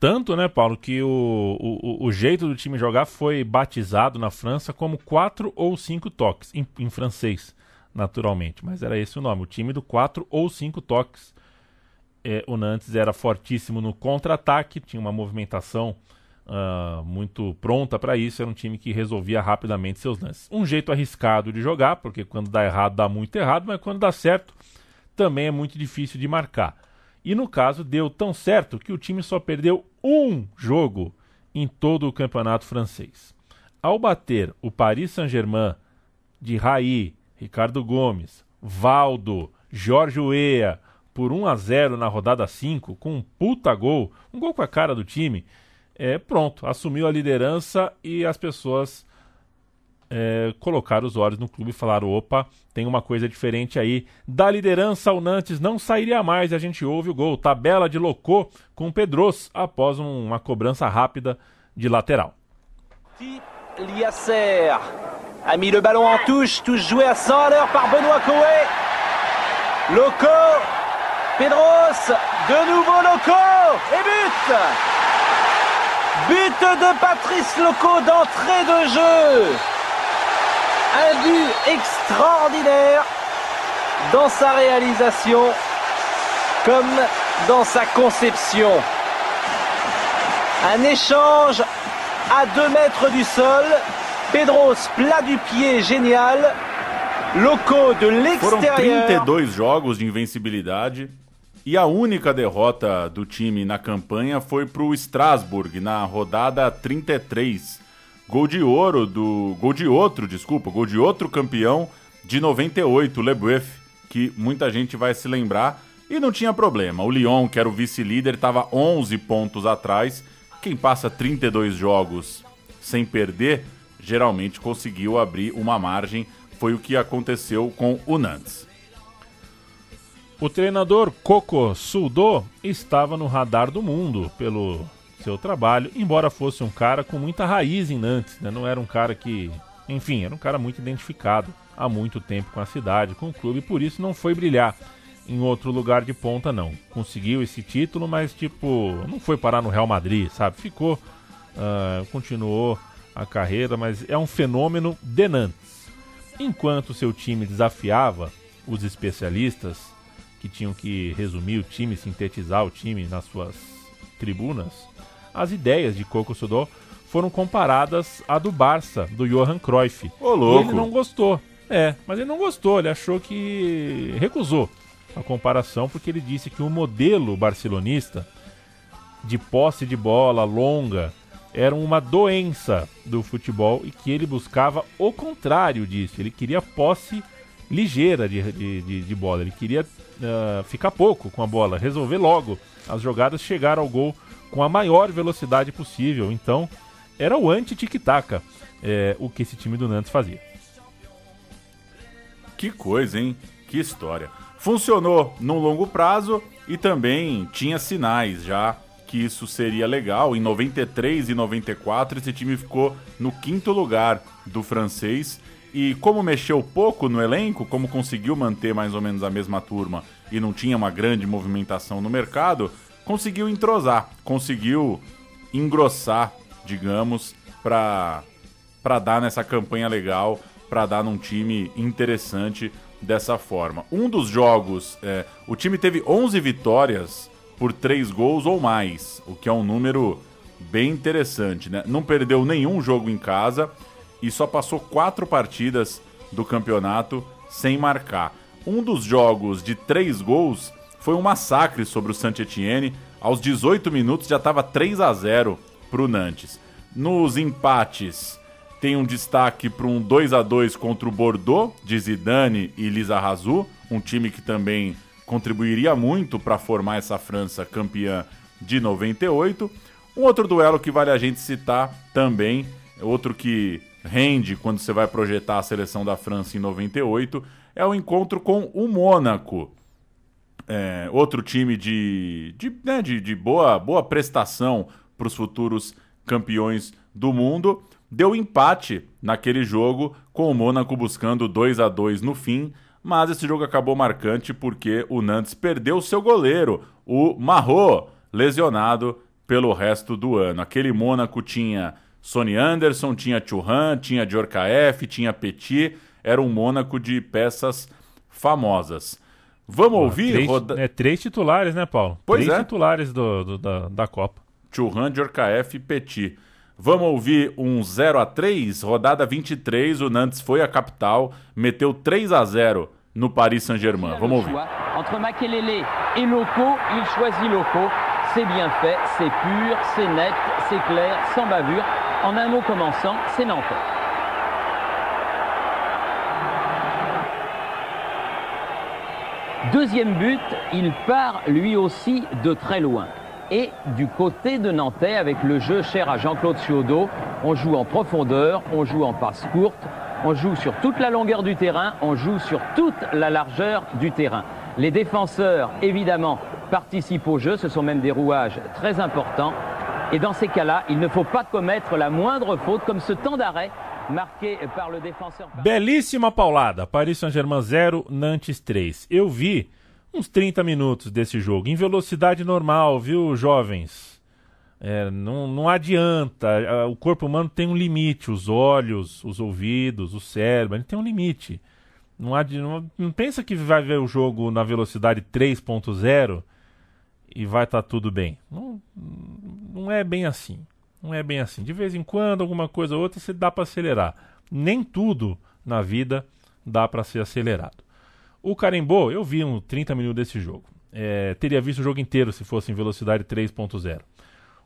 Tanto, né, Paulo, que o, o, o jeito do time jogar foi batizado na França como quatro ou cinco toques, em, em francês, naturalmente. Mas era esse o nome, o time do quatro ou cinco toques. É, o Nantes era fortíssimo no contra-ataque, tinha uma movimentação ah, muito pronta para isso. Era um time que resolvia rapidamente seus lances. Um jeito arriscado de jogar, porque quando dá errado, dá muito errado, mas quando dá certo, também é muito difícil de marcar. E no caso, deu tão certo que o time só perdeu um jogo em todo o campeonato francês. Ao bater o Paris Saint-Germain de Raí, Ricardo Gomes, Valdo, Jorge Weah por 1 a 0 na rodada 5, com um puta gol, um gol com a cara do time, é pronto, assumiu a liderança e as pessoas é, colocaram os olhos no clube e falaram: opa, tem uma coisa diferente aí. Da liderança, o Nantes não sairia mais e a gente ouve o gol. Tabela de Locô com Pedros após um- uma cobrança rápida de lateral. Liasser a mis le ballon en touche, touche jouée à 100 à l'heure par Benoît Coé. Loco, Pedros, de nouveau Loco, et but But de Patrice Loco d'entrée de jeu. Un but extraordinaire dans sa réalisation comme dans sa conception. Un échange à 2 mètres du sol. Pedros plat du pied, génial. Loco de Foram l'extérieur. 32 jogos de invencibilidade e a única derrota do time na campanha foi pro Strasbourg na rodada 33. Gol de ouro do. Gol de outro, desculpa, gol de outro campeão de 98, o Leboeuf, que muita gente vai se lembrar. E não tinha problema. O Lyon, que era o vice-líder, estava 11 pontos atrás. Quem passa 32 jogos sem perder, geralmente conseguiu abrir uma margem. Foi o que aconteceu com o Nantes. O treinador Coco Sudo estava no radar do mundo pelo seu trabalho, embora fosse um cara com muita raiz em Nantes, né? não era um cara que, enfim, era um cara muito identificado há muito tempo com a cidade, com o clube, e por isso não foi brilhar em outro lugar de ponta não. Conseguiu esse título, mas tipo, não foi parar no Real Madrid, sabe? Ficou, ah, continuou a carreira, mas é um fenômeno de Nantes. Enquanto seu time desafiava os especialistas que tinham que resumir o time, sintetizar o time nas suas tribunas, as ideias de Coco Sodó foram comparadas à do Barça, do Johan Cruyff. Ô, E louco. ele não gostou. É, mas ele não gostou, ele achou que recusou a comparação porque ele disse que o modelo barcelonista de posse de bola longa era uma doença do futebol e que ele buscava o contrário disso. Ele queria posse ligeira de, de, de- bola. Ele queria ah, ficar pouco com a bola, resolver logo as jogadas, chegar ao gol com a maior velocidade possível. Então, era o anti-tic-tac é, o que esse time do Nantes fazia. Que coisa, hein? Que história. Funcionou num longo prazo e também tinha sinais já que isso seria legal. Em 93 e 94, esse time ficou no quinto lugar do francês. E como mexeu pouco no elenco, como conseguiu manter mais ou menos a mesma turma e não tinha uma grande movimentação no mercado, conseguiu entrosar, conseguiu engrossar, digamos, para para dar nessa campanha legal, para dar num time interessante dessa forma. Um dos jogos, é, o time teve 11 vitórias por 3 gols ou mais, o que é um número bem interessante, né? Não perdeu nenhum jogo em casa e só passou quatro partidas do campeonato sem marcar. Um dos jogos de 3 gols foi um massacre sobre o Saint-Étienne. Aos 18 minutos já estava 3 a 0 para o Nantes. Nos empates, tem um destaque para um 2 a 2 contra o Bordeaux, de Zidane e Lizarrazu, um time que também contribuiria muito para formar essa França campeã de 98. Um outro duelo que vale a gente citar também, outro que rende quando você vai projetar a seleção da França em 98, é o encontro com o Mônaco. É, outro time de, de, né, de, de boa, boa prestação para os futuros campeões do mundo. Deu empate naquele jogo, com o Mônaco buscando 2 a 2 no fim, mas esse jogo acabou marcante porque o Nantes perdeu seu goleiro, o Marrot, lesionado pelo resto do ano. Aquele Mônaco tinha Sonny Anderson, tinha Churran, tinha Djorkaeff, tinha Petit, era um Mônaco de peças famosas. Vamos ouvir? Três, roda- é, três titulares, né, Paulo? Pois três é. titulares do, do- da, da Copa. Churran, Djorkaeff e Petit. Vamos ouvir um 0 a 3 rodada 23, o Nantes foi à capital, meteu 3 a 0 no Paris Saint-Germain. Vamos ouvir. Entre Makelele et Loco, il choisit Loco. C'est bien fait, c'est pur, c'est net, c'est clair, sans bavure. En un mot commençant, c'est Nantais. Deuxième but, il part lui aussi de très loin. Et du côté de Nantais, avec le jeu cher à Jean-Claude Chiodo, on joue en profondeur, on joue en passe courte, on joue sur toute la longueur du terrain, on joue sur toute la largeur du terrain. Les défenseurs, évidemment, participent au jeu, ce sont même des rouages très importants. Et dans ces cas-là, il ne faut pas commettre la moindre faute, comme ce temps d'arrêt marqué par le défenseur. Belíssima paulada. Paris Saint-Germain 0, Nantes 3. Eu vi uns 30 minutos desse jogo, em velocidade normal, viu, jovens? É, não, não adianta. O corpo humano tem um limite. Os olhos, os ouvidos, o cérebro, ele tem um limite. Não, adi- não, não pensa que vai ver o jogo na velocidade 3.0 e vai estar tudo bem. Não, não é bem assim. Não é bem assim. De vez em quando, alguma coisa ou outra, você dá para acelerar. Nem tudo na vida dá para ser acelerado. O Carimbó, eu vi uns 30 minutos desse jogo. É, teria visto o jogo inteiro se fosse em velocidade 3.0.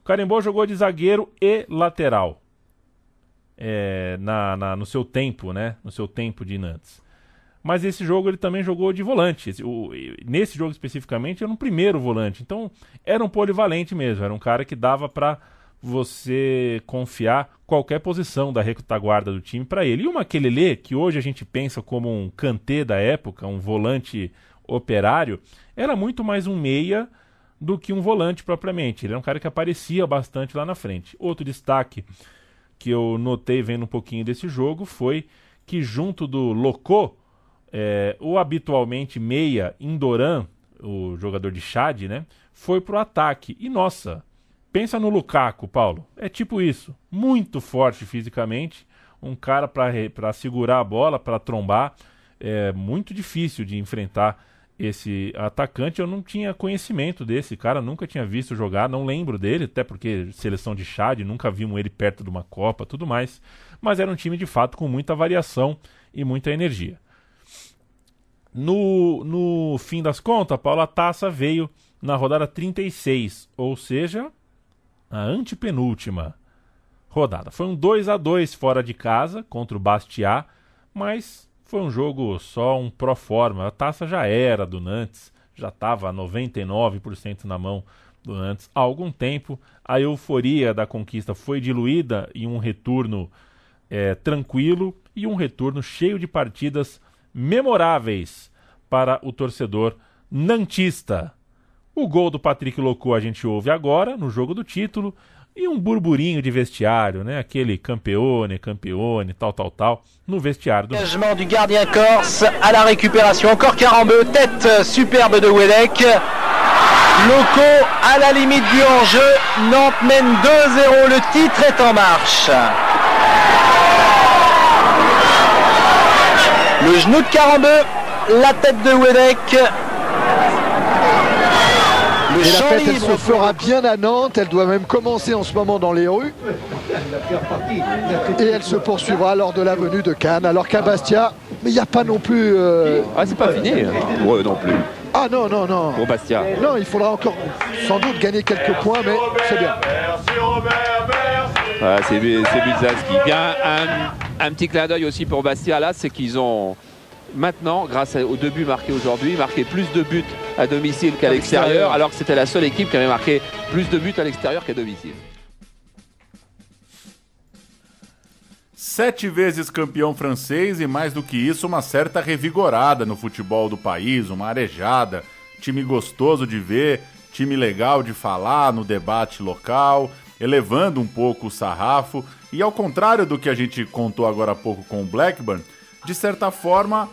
O Carimbó jogou de zagueiro e lateral. É, na, na- no seu tempo, né? No seu tempo de Nantes. Mas esse jogo ele também jogou de volante. O- nesse jogo especificamente era um primeiro volante. Então era um polivalente mesmo. Era um cara que dava para você confiar qualquer posição da retaguarda do time para ele. E o Makelele, que hoje a gente pensa como um cantê da época, um volante operário, era muito mais um meia do que um volante propriamente. Ele era um cara que aparecia bastante lá na frente. Outro destaque que eu notei vendo um pouquinho desse jogo foi que junto do Locô, é, o habitualmente meia Indoran, o jogador de Chad, né, foi pro ataque. E nossa, pensa no Lukaku, Paulo. É tipo isso, muito forte fisicamente, um cara para segurar a bola, para trombar, é muito difícil de enfrentar esse atacante. Eu não tinha conhecimento desse cara, nunca tinha visto jogar, não lembro dele, até porque seleção de Chad, nunca vimos ele perto de uma Copa, tudo mais. Mas era um time de fato com muita variação e muita energia. No, no fim das contas, Paulo, a taça veio na rodada 36, ou seja, a antepenúltima rodada. Foi um 2 a 2 fora de casa contra o Bastia, mas foi um jogo só um pro forma. A taça já era do Nantes, já estava 99% na mão do Nantes há algum tempo. A euforia da conquista foi diluída em um retorno é, tranquilo e um retorno cheio de partidas memoráveis para o torcedor nantista. O gol do Patrick Locou a gente ouve agora, no jogo do título, e um burburinho de vestiário, né? Aquele campeone, campeone, tal, tal, tal, no vestiário do Engagement du gardien corse à la récupération. Encore Carambeu, tête superbe de Wedek. Loco à la limite du hors-jeu. Nantes mène 2-0. Le titre est en marche. Le genou de Carambeu, la tête de Wedek. Et la fête, elle se fera bien à Nantes. Elle doit même commencer en ce moment dans les rues. Et elle se poursuivra lors de la venue de Cannes. Alors qu'à Bastia, mais il n'y a pas non plus. euh, Ah, c'est pas fini Pour eux non plus. Ah non, non, non. Pour Bastia. Non, il faudra encore sans doute gagner quelques points, mais c'est bien. Voilà, c'est c'est Bulzanski. Bien, un, un petit clin d'œil aussi pour Bastia là, c'est qu'ils ont maintenant, grâce aux deux buts marqués aujourd'hui, marqué plus de buts à domicile qu'à l'extérieur. alors que c'était la seule équipe qui avait marqué plus de buts à l'extérieur qu'à domicile. Sete vezes campeão francês e mais do que isso, uma certa revigorada no futebol do país, uma arejada, time gostoso de ver, time legal de falar no debate local, elevando um pouco o sarrafo e ao contrário do que a gente contou agora há pouco com o Blackburn, de certa forma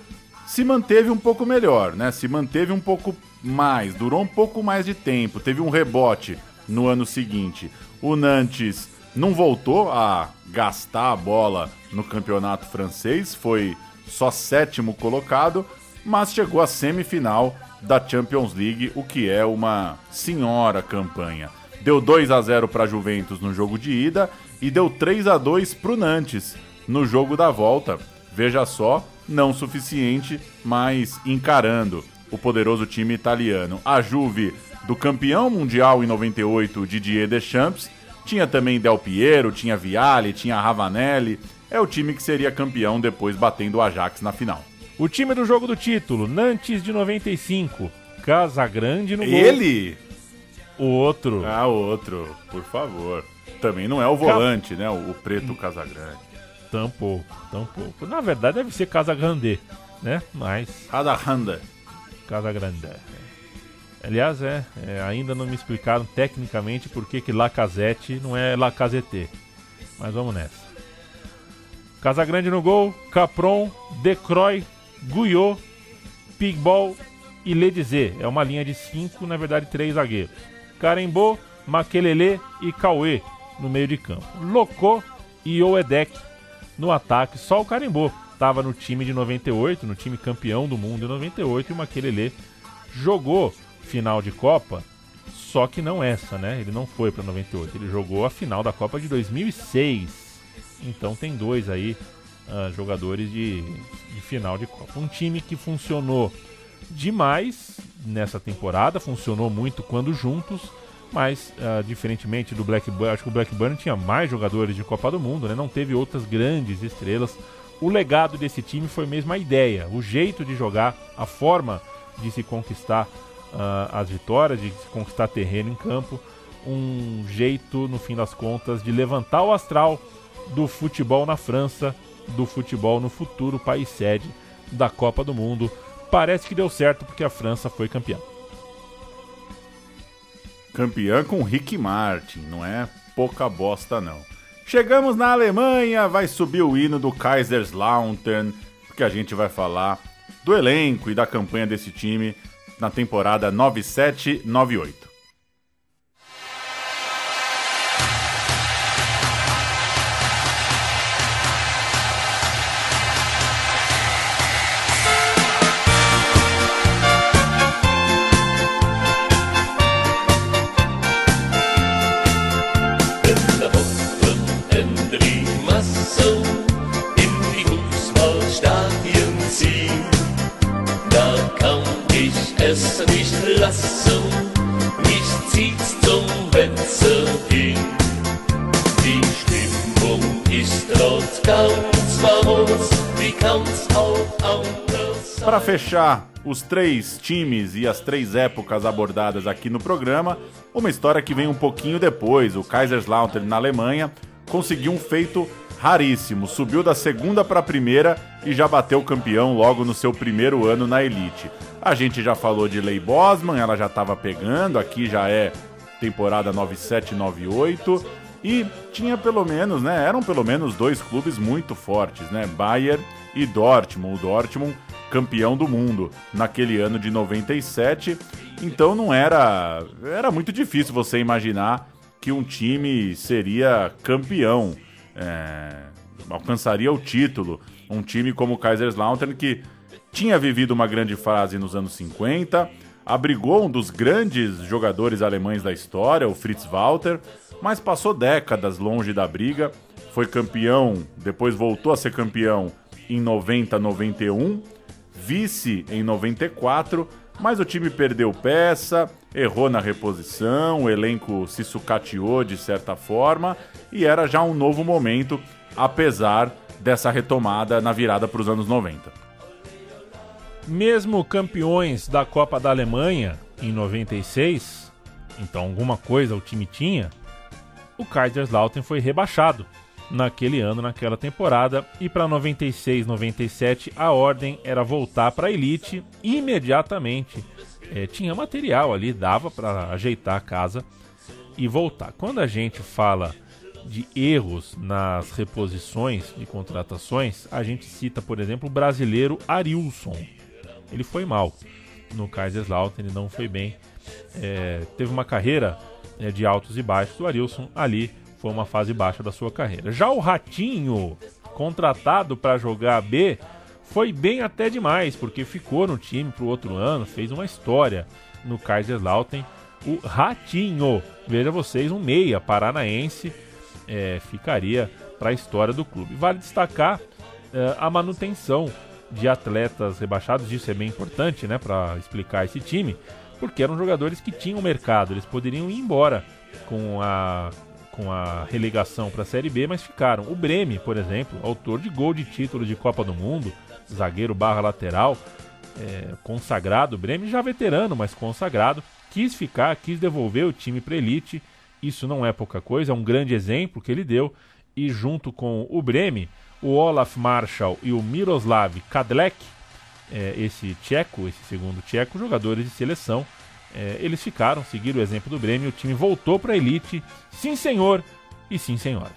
se manteve um pouco melhor, né? Se manteve um pouco mais, durou um pouco mais de tempo, teve um rebote no ano seguinte. O Nantes não voltou a gastar a bola no campeonato francês, foi só sétimo colocado, mas chegou à semifinal da Champions League, o que é uma senhora campanha. Deu 2 a 0 para Juventus no jogo de ida e deu 3 a 2 para o Nantes no jogo da volta. Veja só, não suficiente, mas encarando o poderoso time italiano. A Juve do campeão mundial em 98, Didier Deschamps, tinha também Del Piero, tinha Vialli, tinha Ravanelli. É o time que seria campeão depois batendo o Ajax na final. O time do jogo do título, Nantes de 95. Casagrande no gol. Ele? O outro. Ah, o outro, por favor. Também não é o volante, né? O, o preto Casagrande. Tampouco, tampouco. Na verdade deve ser Casagrande, né? Mas. Casagrande. Casagrande. Aliás, é, é, ainda não me explicaram tecnicamente por que que Lacazette não é Lacazette. Mas vamos nessa. Casagrande no gol, Capron, Decroy, Guyot, Pigball e Ledizé. É uma linha de cinco, na verdade três zagueiros. Carembô, Makelele e Cauê no meio de campo. Locô e Oedek no ataque. Só o Carembô estava no time de 98, no time campeão do mundo em 98 e o Makelele jogou final de Copa, só que não essa, né? Ele não foi para 98, ele jogou a final da Copa de 2006. Então tem dois aí ah, jogadores de, de final de Copa. Um time que funcionou demais nessa temporada, funcionou muito quando juntos, mas ah, diferentemente do Blackburn, acho que o Blackburn tinha mais jogadores de Copa do Mundo, né? não teve outras grandes estrelas. O legado desse time foi mesmo a ideia, o jeito de jogar, a forma de se conquistar ah, as vitórias, de se conquistar terreno em campo, um jeito, no fim das contas, de levantar o astral do futebol na França, do futebol no futuro país sede da Copa do Mundo. Parece que deu certo porque a França foi campeã. Campeã com Rick Martin, não é pouca bosta não. Chegamos na Alemanha, vai subir o hino do Kaiserslautern, porque a gente vai falar do elenco e da campanha desse time na temporada 97-98. Para fechar os três times e as três épocas abordadas aqui no programa, uma história que vem um pouquinho depois. O Kaiserslautern na Alemanha conseguiu um feito raríssimo, subiu da segunda para a primeira e já bateu campeão logo no seu primeiro ano na elite. A gente já falou de Lei Bosman, ela já estava pegando, aqui já é temporada 97-98 e tinha pelo menos, né, eram pelo menos dois clubes muito fortes, né, Bayern e Dortmund. O Dortmund campeão do mundo naquele ano de 97. Então não era era muito difícil você imaginar que um time seria campeão, é, alcançaria o título. Um time como o Kaiserslautern que tinha vivido uma grande fase nos anos 50, abrigou um dos grandes jogadores alemães da história, o Fritz Walter, mas passou décadas longe da briga. Foi campeão, depois voltou a ser campeão em 90, 91, vice em 94, mas o time perdeu peça, errou na reposição, o elenco se sucateou de certa forma e era já um novo momento, apesar dessa retomada na virada para os anos 90. Mesmo campeões da Copa da Alemanha em 96, então alguma coisa o time tinha, o Kaiserslautern foi rebaixado naquele ano, naquela temporada, e para 96, 97 a ordem era voltar para a elite imediatamente. É, tinha material ali, dava para ajeitar a casa e voltar. Quando a gente fala de erros nas reposições de contratações, a gente cita, por exemplo, o brasileiro Arilson. Ele foi mal no Kaiserslautern, ele não foi bem. É, teve uma carreira é, de altos e baixos. O Arilson ali foi uma fase baixa da sua carreira. Já o Ratinho, contratado para jogar B, foi bem até demais, porque ficou no time pro outro ano, fez uma história no Kaiserslautern. O Ratinho, veja vocês, um meia paranaense, é, ficaria para a história do clube. Vale destacar é, a manutenção de atletas rebaixados, isso é bem importante, né, para explicar esse time, porque eram jogadores que tinham mercado, eles poderiam ir embora com a com a relegação para a Série B, mas ficaram. O Breme, por exemplo, autor de gol de título de Copa do Mundo, zagueiro barra lateral, é, consagrado, Breme já veterano, mas consagrado, quis ficar, quis devolver o time para elite. Isso não é pouca coisa, é um grande exemplo que ele deu. E junto com o Breme, o Olaf Marshall e o Miroslav Kadlec, é, esse tcheco, esse segundo tcheco, jogadores de seleção, é, eles ficaram, seguiram o exemplo do Grêmio, o time voltou para a elite, sim senhor e sim senhora.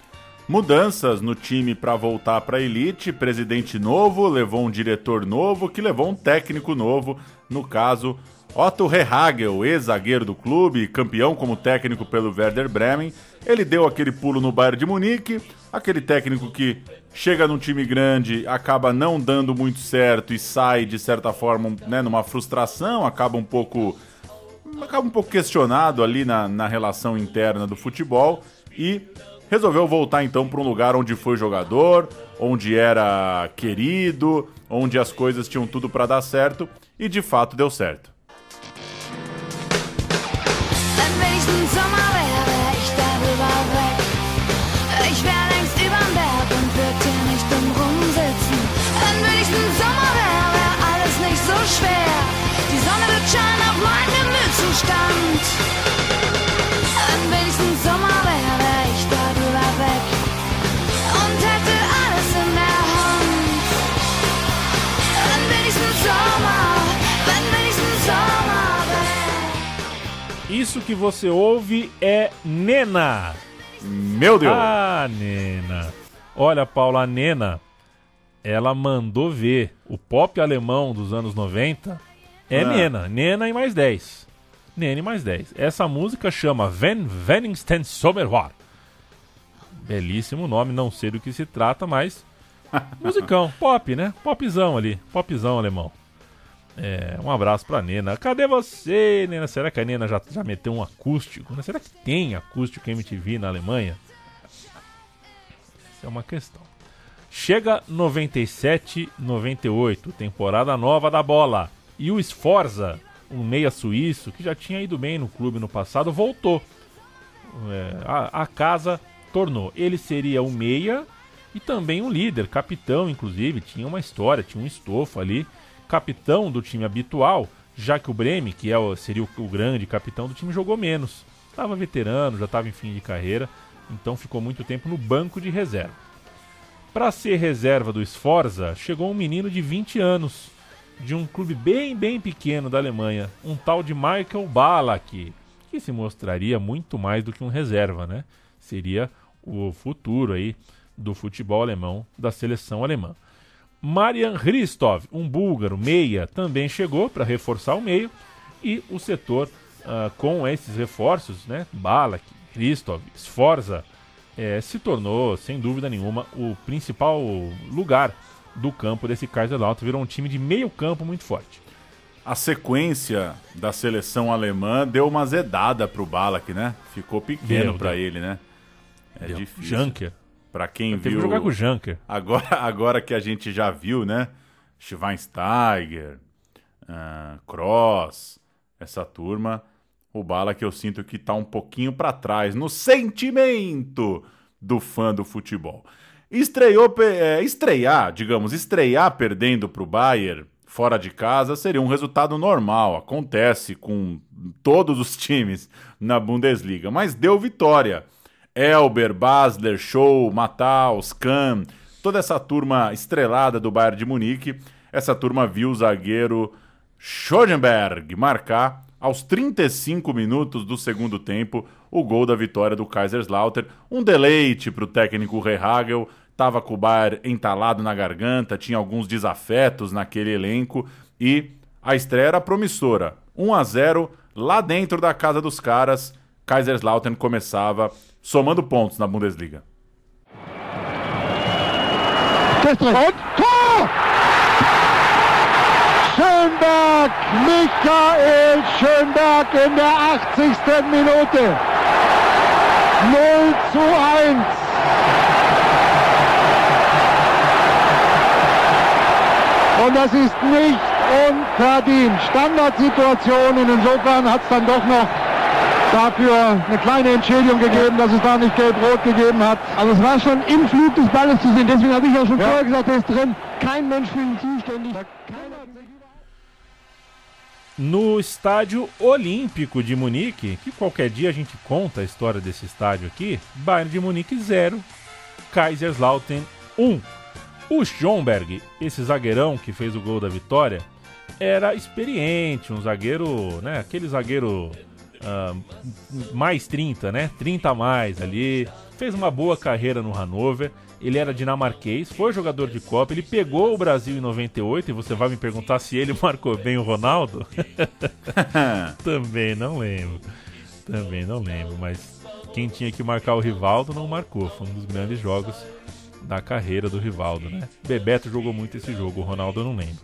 Mudanças no time para voltar para a elite, presidente novo, levou um diretor novo, que levou um técnico novo, no caso Otto Rehagel, ex-zagueiro do clube, campeão como técnico pelo Werder Bremen. Ele deu aquele pulo no Bayern de Munique, aquele técnico que chega num time grande, acaba não dando muito certo e sai de certa forma, né, numa frustração, acaba um pouco acaba um pouco questionado ali na, na relação interna do futebol e resolveu voltar então para um lugar onde foi jogador, onde era querido, onde as coisas tinham tudo para dar certo e de fato deu certo. Isso que você ouve é Nena. Meu Deus! Ah, Nena. Olha, Paula, a Nena, ela mandou ver o pop alemão dos anos 90 é Ah. Nena. Nena e mais 10. Nene mais 10. Essa música chama Van Veningsten Sommerwar. Belíssimo nome, não sei do que se trata, mas. Musicão, pop, né? Popzão ali, popzão alemão. É, um abraço pra Nena. Cadê você, Nena? Será que a Nena já, já meteu um acústico? né? Será que tem acústico MTV na Alemanha? Essa é uma questão. Chega 97, 98, temporada nova da bola. E o Sforza um meia suíço que já tinha ido bem no clube no passado, voltou. É, a, a casa tornou. Ele seria um meia e também um líder, capitão, inclusive, tinha uma história, tinha um estofo ali, capitão do time habitual, já que o Breme, que é o, seria o, o grande capitão do time, jogou menos. Estava veterano, já estava em fim de carreira, então ficou muito tempo no banco de reserva. Para ser reserva do Sforza, chegou um menino de 20 anos, de um clube bem, bem pequeno da Alemanha, um tal de Michael Ballack, que se mostraria muito mais do que um reserva, né? Seria o futuro aí do futebol alemão, da seleção alemã. Marian Hristov, um búlgaro meia, também chegou para reforçar o meio e o setor uh, com esses reforços, né? Balak, Hristov, Sforza, eh, se tornou, sem dúvida nenhuma, o principal lugar do campo desse Kaiserslautern. Virou um time de meio campo muito forte. A sequência da seleção alemã deu uma zedada pro Balak, né? Ficou pequeno para ele, né? É Deu. difícil. Junker. Pra quem que viu. jogar com o Junker. Agora, agora que a gente já viu, né? Schweinsteiger, ah, Cross, essa turma, o Bala que eu sinto que tá um pouquinho pra trás no sentimento do fã do futebol. Estreou, é, estrear, digamos, estrear perdendo pro Bayern fora de casa seria um resultado normal, acontece com todos os times na Bundesliga, mas deu vitória. Elber, Basler, Show, Mataus, Kahn, toda essa turma estrelada do Bayern de Munique, essa turma viu o zagueiro Schoenberg marcar aos 35 minutos do segundo tempo o gol da vitória do Kaiserslautern. Um deleite para o técnico Rehagel, estava com o Bayern entalado na garganta, tinha alguns desafetos naquele elenco e a estreia era promissora. 1 a 0 lá dentro da casa dos caras. Kaiserslautern começava somando pontos na Bundesliga. Und Tor! Schönberg, Michael Schönberg in der 80. Minute. 0 zu 1. Und das ist nicht unverdient. Standardsituation und insofern hat es dann doch noch dafür eine kleine Entschädigung gegeben, dass es da nicht gelb-rot gegeben hat. Aber es war schon im Flug des Balles zu sehen. Deswegen habe ich ja schon vorher gesagt, der ist drin. Kein Mensch für ihn zuständig. No estádio Olímpico de Munique, que qualquer dia a gente conta a história desse estádio aqui, Bayern de Munique 0, Kaiserslautern 1. O Schomberg, esse zagueirão que fez o gol da vitória, era experiente, um zagueiro, né, aquele zagueiro ah, mais 30, né, 30 a mais ali, fez uma boa carreira no Hannover, ele era dinamarquês, foi jogador de Copa, ele pegou o Brasil em 98 e você vai me perguntar se ele marcou bem o Ronaldo? Também não lembro. Também não lembro, mas quem tinha que marcar o Rivaldo não marcou. Foi um dos grandes jogos da carreira do Rivaldo, né? Bebeto jogou muito esse jogo, o Ronaldo eu não lembro.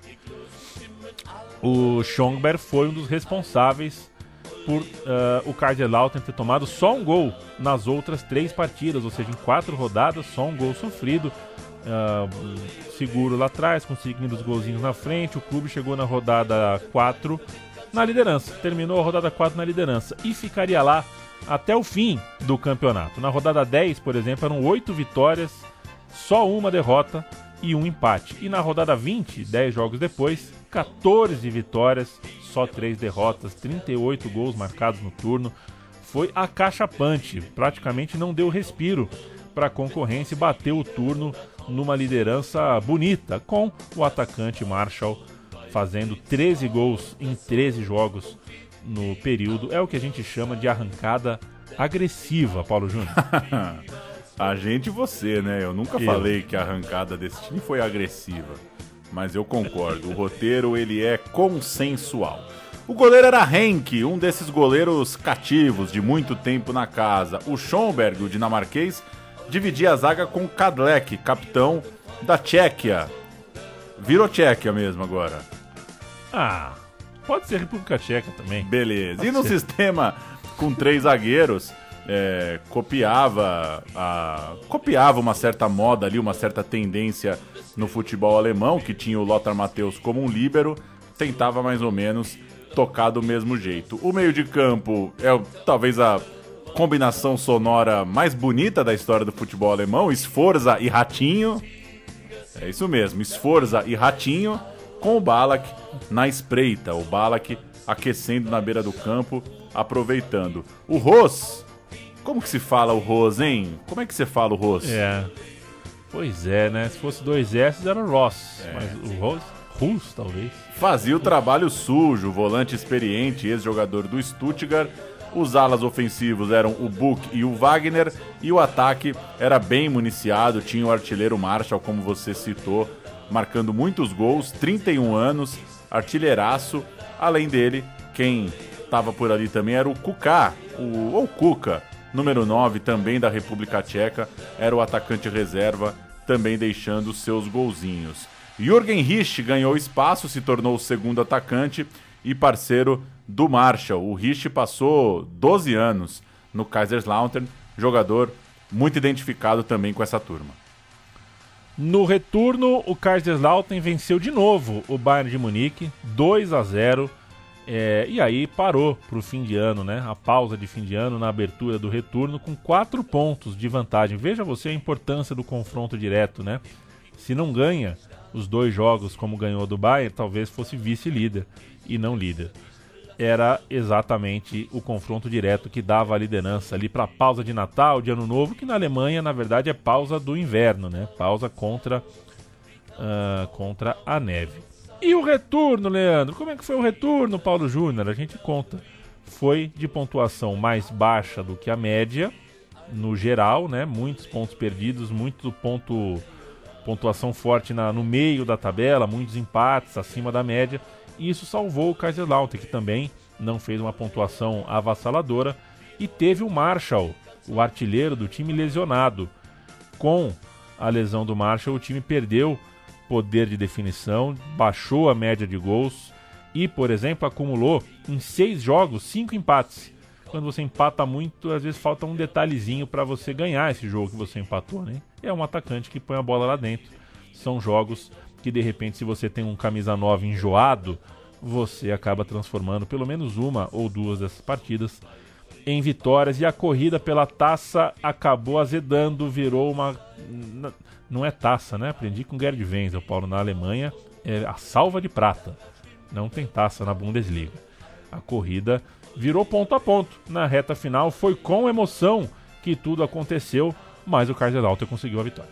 O Schongberg foi um dos responsáveis por ah, o Kaiserslautern ter tomado só um gol nas outras três partidas, ou seja, em quatro rodadas, só um gol sofrido. Ah, seguro lá atrás, conseguindo os golzinhos na frente. O clube chegou na rodada 4 na liderança, terminou a rodada 4 na liderança e ficaria lá até o fim do campeonato. Na rodada 10, por exemplo, eram 8 vitórias, só uma derrota e um empate. E na rodada 20, 10 jogos depois, 14 vitórias, só 3 derrotas, 38 gols marcados no turno. Foi acachapante, praticamente não deu respiro para a concorrência e bateu o turno numa liderança bonita, com o atacante Marshall fazendo 13 gols em 13 jogos no período. É o que a gente chama de arrancada agressiva, Paulo Júnior. a gente e você, né? Eu nunca Eu. falei que a arrancada desse time foi agressiva. Mas eu concordo, o roteiro ele é consensual. O goleiro era Henk, um desses goleiros cativos de muito tempo na casa. O Schomberg, o dinamarquês, dividia a zaga com Kadlec, capitão da Tchequia. Virou Tchequia mesmo agora. Ah, pode ser República Tcheca também. Beleza. Pode e no ser. sistema com três zagueiros, é, copiava, a, copiava uma certa moda ali, uma certa tendência no futebol alemão, que tinha o Lothar Matthäus como um líbero, tentava mais ou menos tocar do mesmo jeito. O meio de campo é talvez a combinação sonora mais bonita da história do futebol alemão, Esforza e Ratinho. É isso mesmo, Esforza e Ratinho, com o Balak na espreita, o Balak aquecendo na beira do campo, aproveitando. O Ros, como que se fala o Ros, hein? Como é que você fala o Ros? É. Pois é, né? Se fosse dois S era o Ross, É. mas o Ros, Rus talvez. Fazia o trabalho sujo, volante experiente, ex-jogador do Stuttgart. Os alas ofensivos eram o Buch e o Wagner, e o ataque era bem municiado, tinha o artilheiro Marshall, como você citou, marcando muitos gols, 31 anos, artilheiraço. Além dele, quem estava por ali também era o Kuká, o, ou Kuka, número 9, também da República Tcheca, era o atacante reserva, também deixando seus golzinhos. Jürgen Rich ganhou espaço, se tornou o segundo atacante e parceiro do Marshall. O Rich passou 12 anos no Kaiserslautern, jogador muito identificado também com essa turma. No retorno, o Kaiserslautern venceu de novo o Bayern de Munique, 2 a 0 é, e aí parou para o fim de ano, né? A pausa de fim de ano na abertura do retorno com 4 pontos de vantagem. Veja você a importância do confronto direto, né? Se não ganha os dois jogos como ganhou do Bayern, talvez fosse vice-líder e não líder. Era exatamente o confronto direto que dava a liderança ali para a pausa de Natal, de Ano Novo, que na Alemanha, na verdade, é pausa do inverno, né? Pausa contra, ah, contra a neve. E o retorno, Leandro? Como é que foi o retorno, Paulo Júnior? A gente conta. Foi de pontuação mais baixa do que a média, no geral, né? Muitos pontos perdidos, muito ponto pontuação forte na, no meio da tabela, muitos empates acima da média. E isso salvou o Kaiserslautern, que também não fez uma pontuação avassaladora. E teve o Marshall, o artilheiro do time, lesionado. Com a lesão do Marshall, o time perdeu poder de definição, baixou a média de gols e, por exemplo, acumulou em seis jogos cinco empates. Quando você empata muito, às vezes falta um detalhezinho para você ganhar esse jogo que você empatou, né? É um atacante que põe a bola lá dentro. São jogos que de repente, se você tem um camisa 9 enjoado, você acaba transformando pelo menos uma ou duas dessas partidas em vitórias e a corrida pela taça acabou azedando, virou uma não é taça, né? Aprendi com Gerd Wenzel, Paulo, na Alemanha, é a salva de prata. Não tem taça na Bundesliga. A corrida virou ponto a ponto. Na reta final foi com emoção que tudo aconteceu, mas o Kaiserslautern conseguiu a vitória.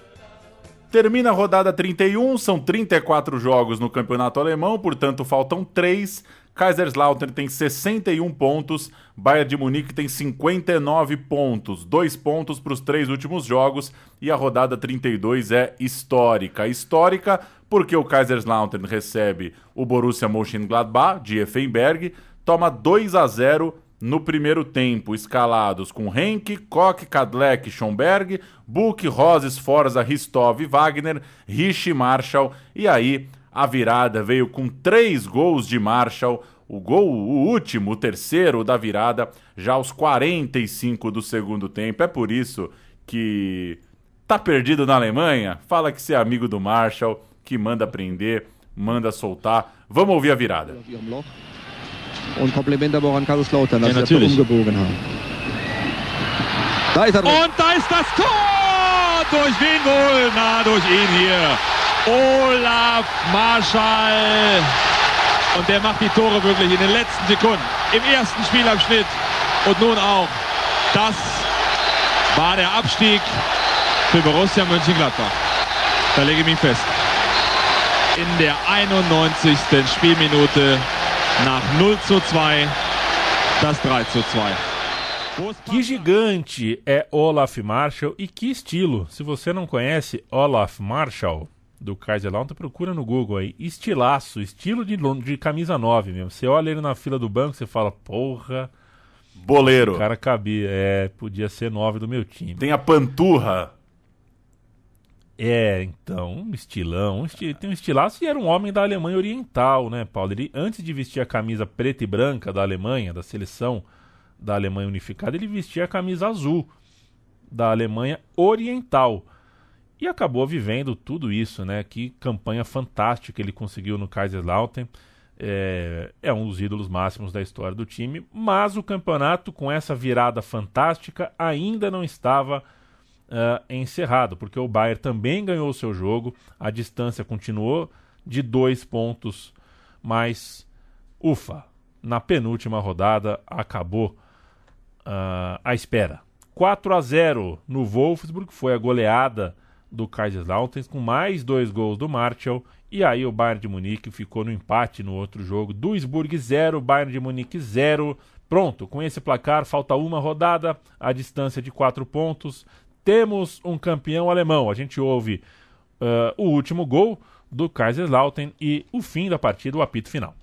Termina a rodada 31, são 34 jogos no campeonato alemão, portanto faltam 3. Kaiserslautern tem 61 pontos, Bayern de Munique tem 59 pontos, dois pontos para os três últimos jogos e a rodada 32 é histórica. Histórica porque o Kaiserslautern recebe o Borussia Mönchengladbach de Effenberg, toma 2 a 0 no primeiro tempo, escalados com Henk, Koch, Kadlec, Schomberg, Buch, Roses, Forza, Ristov, Wagner, Rich, Marshall. E aí a virada veio com três gols de Marshall. O gol, o último, o terceiro da virada, já aos 45 do segundo tempo. É por isso que tá perdido na Alemanha. Fala que você é amigo do Marshall, que manda prender, manda soltar. Vamos ouvir a virada. Und Kompliment aber auch an Kaiserslautern, dass Ja, sie das natürlich. umgebogen haben. Da ist er drin. Und da ist das Tor! Durch wen wohl? Na, durch ihn hier. Olaf Marschall. Und der macht die Tore wirklich in den letzten Sekunden. Im ersten Spielabschnitt und nun auch. Das war der Abstieg für Borussia Mönchengladbach. Da lege ich mich fest. In der 91. Spielminute nach 0 zu 2 das 3 zu 2. Que gigante é Olaf Marshall e que estilo. Se você não conhece Olaf Marshall do Kaiserslautern, procura no Google aí. Estilaço, estilo de, de camisa 9 mesmo. Você olha ele na fila do banco, você fala, porra. Boleiro. O cara cabia, é, podia ser 9 do meu time. Tem a panturra. É, então, um estilão. Um esti- Tem um estilaço e era um homem da Alemanha Oriental, né, Paulo? Ele, antes de vestir a camisa preta e branca da Alemanha, da seleção da Alemanha Unificada, ele vestia a camisa azul da Alemanha Oriental. E acabou vivendo tudo isso, né? Que campanha fantástica ele conseguiu no Kaiserslautern. é, é um dos ídolos máximos da história do time, mas o campeonato, com essa virada fantástica, ainda não estava uh, encerrado, porque o Bayern também ganhou o seu jogo, a distância continuou de dois pontos, mas ufa, na penúltima rodada acabou uh, a espera. 4 a 0 no Wolfsburg, foi a goleada do Kaiserslautern com mais dois gols do Martial e aí o Bayern de Munique ficou no empate no outro jogo. Duisburg 0, Bayern de Munique 0. Pronto, com esse placar falta uma rodada, a distância de 4 pontos. Temos um campeão alemão. A gente ouve uh, o último gol do Kaiserslautern e o fim da partida, o apito final.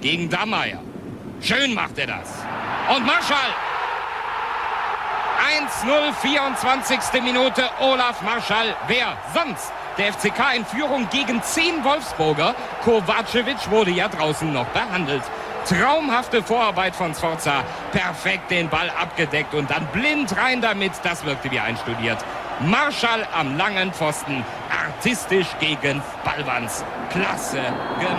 Gegen Dammeier. Schön macht er das. Und 1-0, 24. Minute, Olaf Marschall. Wer sonst? Der FCK in Führung gegen 10 Wolfsburger. Kovacevic wurde ja draußen noch behandelt. Traumhafte Vorarbeit von Sforza. Perfekt den Ball abgedeckt und dann blind rein damit. Das wirkte wie einstudiert. Marschall am langen Pfosten. Artistisch gegen Ballwanz. Klasse.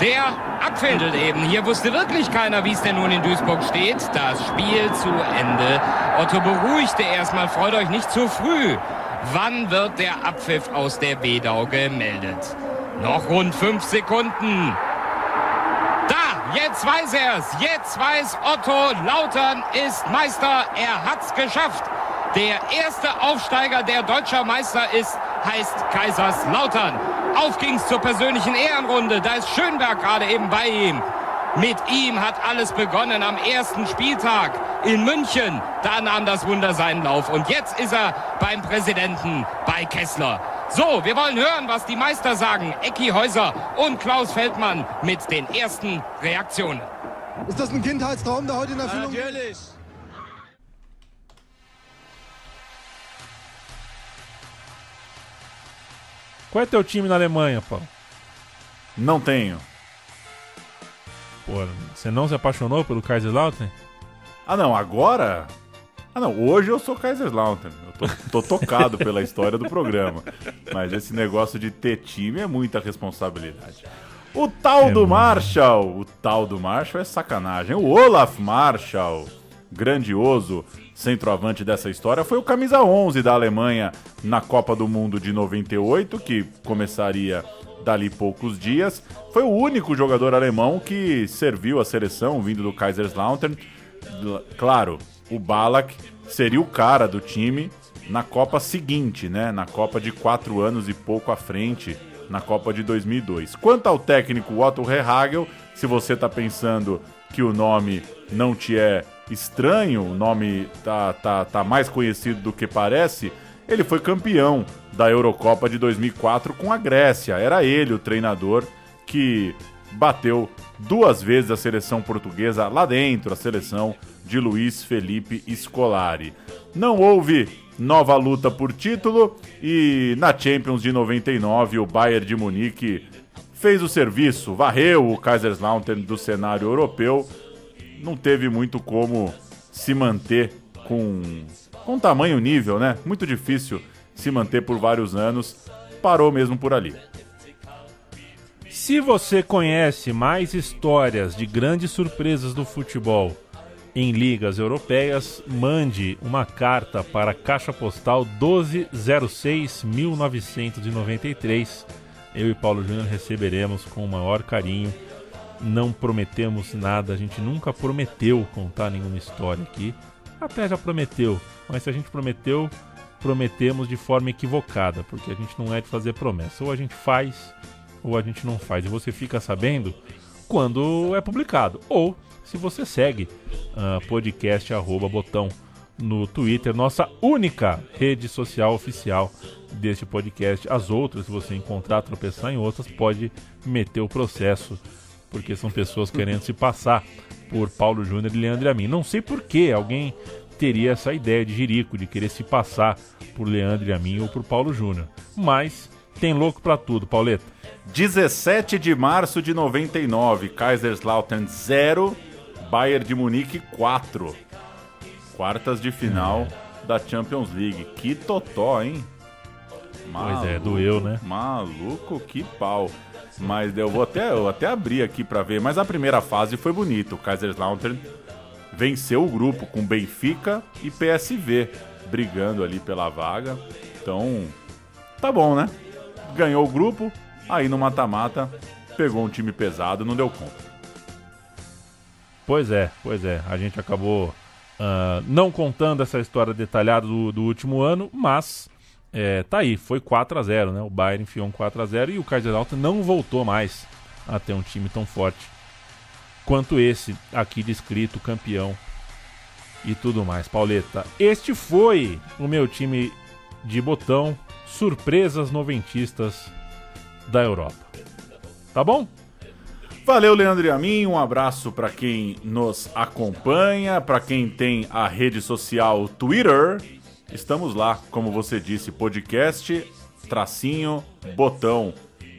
Der abfändelt eben. Hier wusste wirklich keiner, wie es denn nun in Duisburg steht. Das Spiel zu Ende. Otto beruhigte erstmal. Freut euch nicht zu früh. Wann wird der Abpfiff aus der Wedau gemeldet? Noch rund fünf Sekunden. Jetzt weiß er's. Jetzt weiß Otto, Lautern ist Meister. Er hat's geschafft. Der erste Aufsteiger, der deutscher Meister ist, heißt Kaiserslautern. Auf ging's zur persönlichen Ehrenrunde. Da ist Schönberg gerade eben bei ihm. Mit ihm hat alles begonnen am ersten Spieltag in München. Da nahm das Wunder seinen Lauf. Und jetzt ist er beim Präsidenten, bei Kessler. So, wir wollen hören, was die Meister sagen. Ecki Häuser und Klaus Feldmann mit den ersten Reaktionen. Ist das ein Kindheitstraum, der heute in Erfüllung geht? Natürlich. Qual é teu time na Alemanha, Paulo? Não tenho. Pô, você não se apaixonou pelo Kaiserslautern? Ah, não, agora? Ah, não, hoje eu sou Kaiserslautern. Eu tô, tô tocado pela história do programa. Mas esse negócio de ter time é muita responsabilidade. O tal É do muito. Marshall, o tal do Marshall é sacanagem. O Olaf Marshall, grandioso centroavante dessa história, foi o camisa 11 da Alemanha na Copa do Mundo de 98, que começaria dali poucos dias. Foi o único jogador alemão que serviu a seleção vindo do Kaiserslautern. Claro, o Balak seria o cara do time na Copa seguinte, né? Na Copa de quatro anos e pouco à frente, na Copa de 2002. Quanto ao técnico Otto Rehagel, se você tá pensando que o nome não te é estranho, o nome tá, tá, tá mais conhecido do que parece, ele foi campeão da Eurocopa de 2004 com a Grécia. Era ele o treinador que bateu duas vezes a seleção portuguesa lá dentro, a seleção de Luiz Felipe Scolari. Não houve nova luta por título e na Champions de 99 o Bayern de Munique fez o serviço, varreu o Kaiserslautern do cenário europeu. Não teve muito como se manter com com tamanho nível, né? Muito difícil se manter por vários anos. Parou mesmo por ali. Se você conhece mais histórias de grandes surpresas do futebol em ligas europeias, mande uma carta para a Caixa Postal 1206 1993. Eu e Paulo Júnior receberemos com o maior carinho. Não prometemos nada, a gente nunca prometeu contar nenhuma história aqui. Até já prometeu, mas se a gente prometeu, prometemos de forma equivocada, porque a gente não é de fazer promessa. Ou a gente faz, ou a gente não faz. E você fica sabendo quando é publicado. Ou se você segue ah, podcast arroba botão no Twitter, nossa única rede social oficial deste podcast. As outras, se você encontrar, tropeçar em outras, pode meter o processo, porque são pessoas querendo se passar por Paulo Júnior e Leandro Amin. Não sei por que alguém teria essa ideia de jirico, de querer se passar por Leandro Amin ou por Paulo Júnior. Mas tem louco pra tudo, Pauleta. 17 de março de 99, Kaiserslautern 0, Bayern de Munique 4. Quartas de final da Champions League. Que totó, hein? Pois é, doeu, né? Maluco, que pau. Mas eu vou até, eu até abrir aqui pra ver. Mas a primeira fase foi bonita. O Kaiserslautern venceu o grupo com Benfica e PSV brigando ali pela vaga. Então, tá bom, né? Ganhou o grupo, aí no mata-mata pegou um time pesado, não deu conta. Pois é, pois é. A gente acabou ah, não contando essa história detalhada do, do último ano, mas é, tá aí, foi 4 a 0 né? O Bayern enfiou um 4 a 0 e o Kaiserslautern não voltou mais a ter um time tão forte quanto esse aqui descrito, campeão e tudo mais. Pauleta, este foi o meu time de botão, surpresas noventistas da Europa. Tá bom? Valeu, Leandro e a mim. Um abraço para quem nos acompanha, para quem tem a rede social Twitter. Estamos lá, como você disse, podcast, tracinho, botão.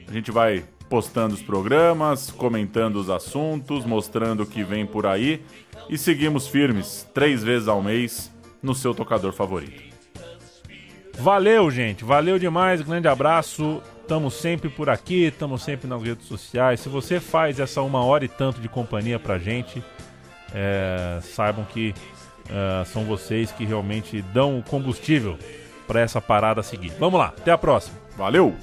A gente vai postando os programas, comentando os assuntos, mostrando o que vem por aí e seguimos firmes três vezes ao mês no seu tocador favorito. Valeu, gente. Valeu demais. Grande abraço. Estamos sempre por aqui, estamos sempre nas redes sociais. Se você faz essa uma hora e tanto de companhia pra gente, é, saibam que é, são vocês que realmente dão o combustível para essa parada seguir. Vamos lá, até a próxima. Valeu!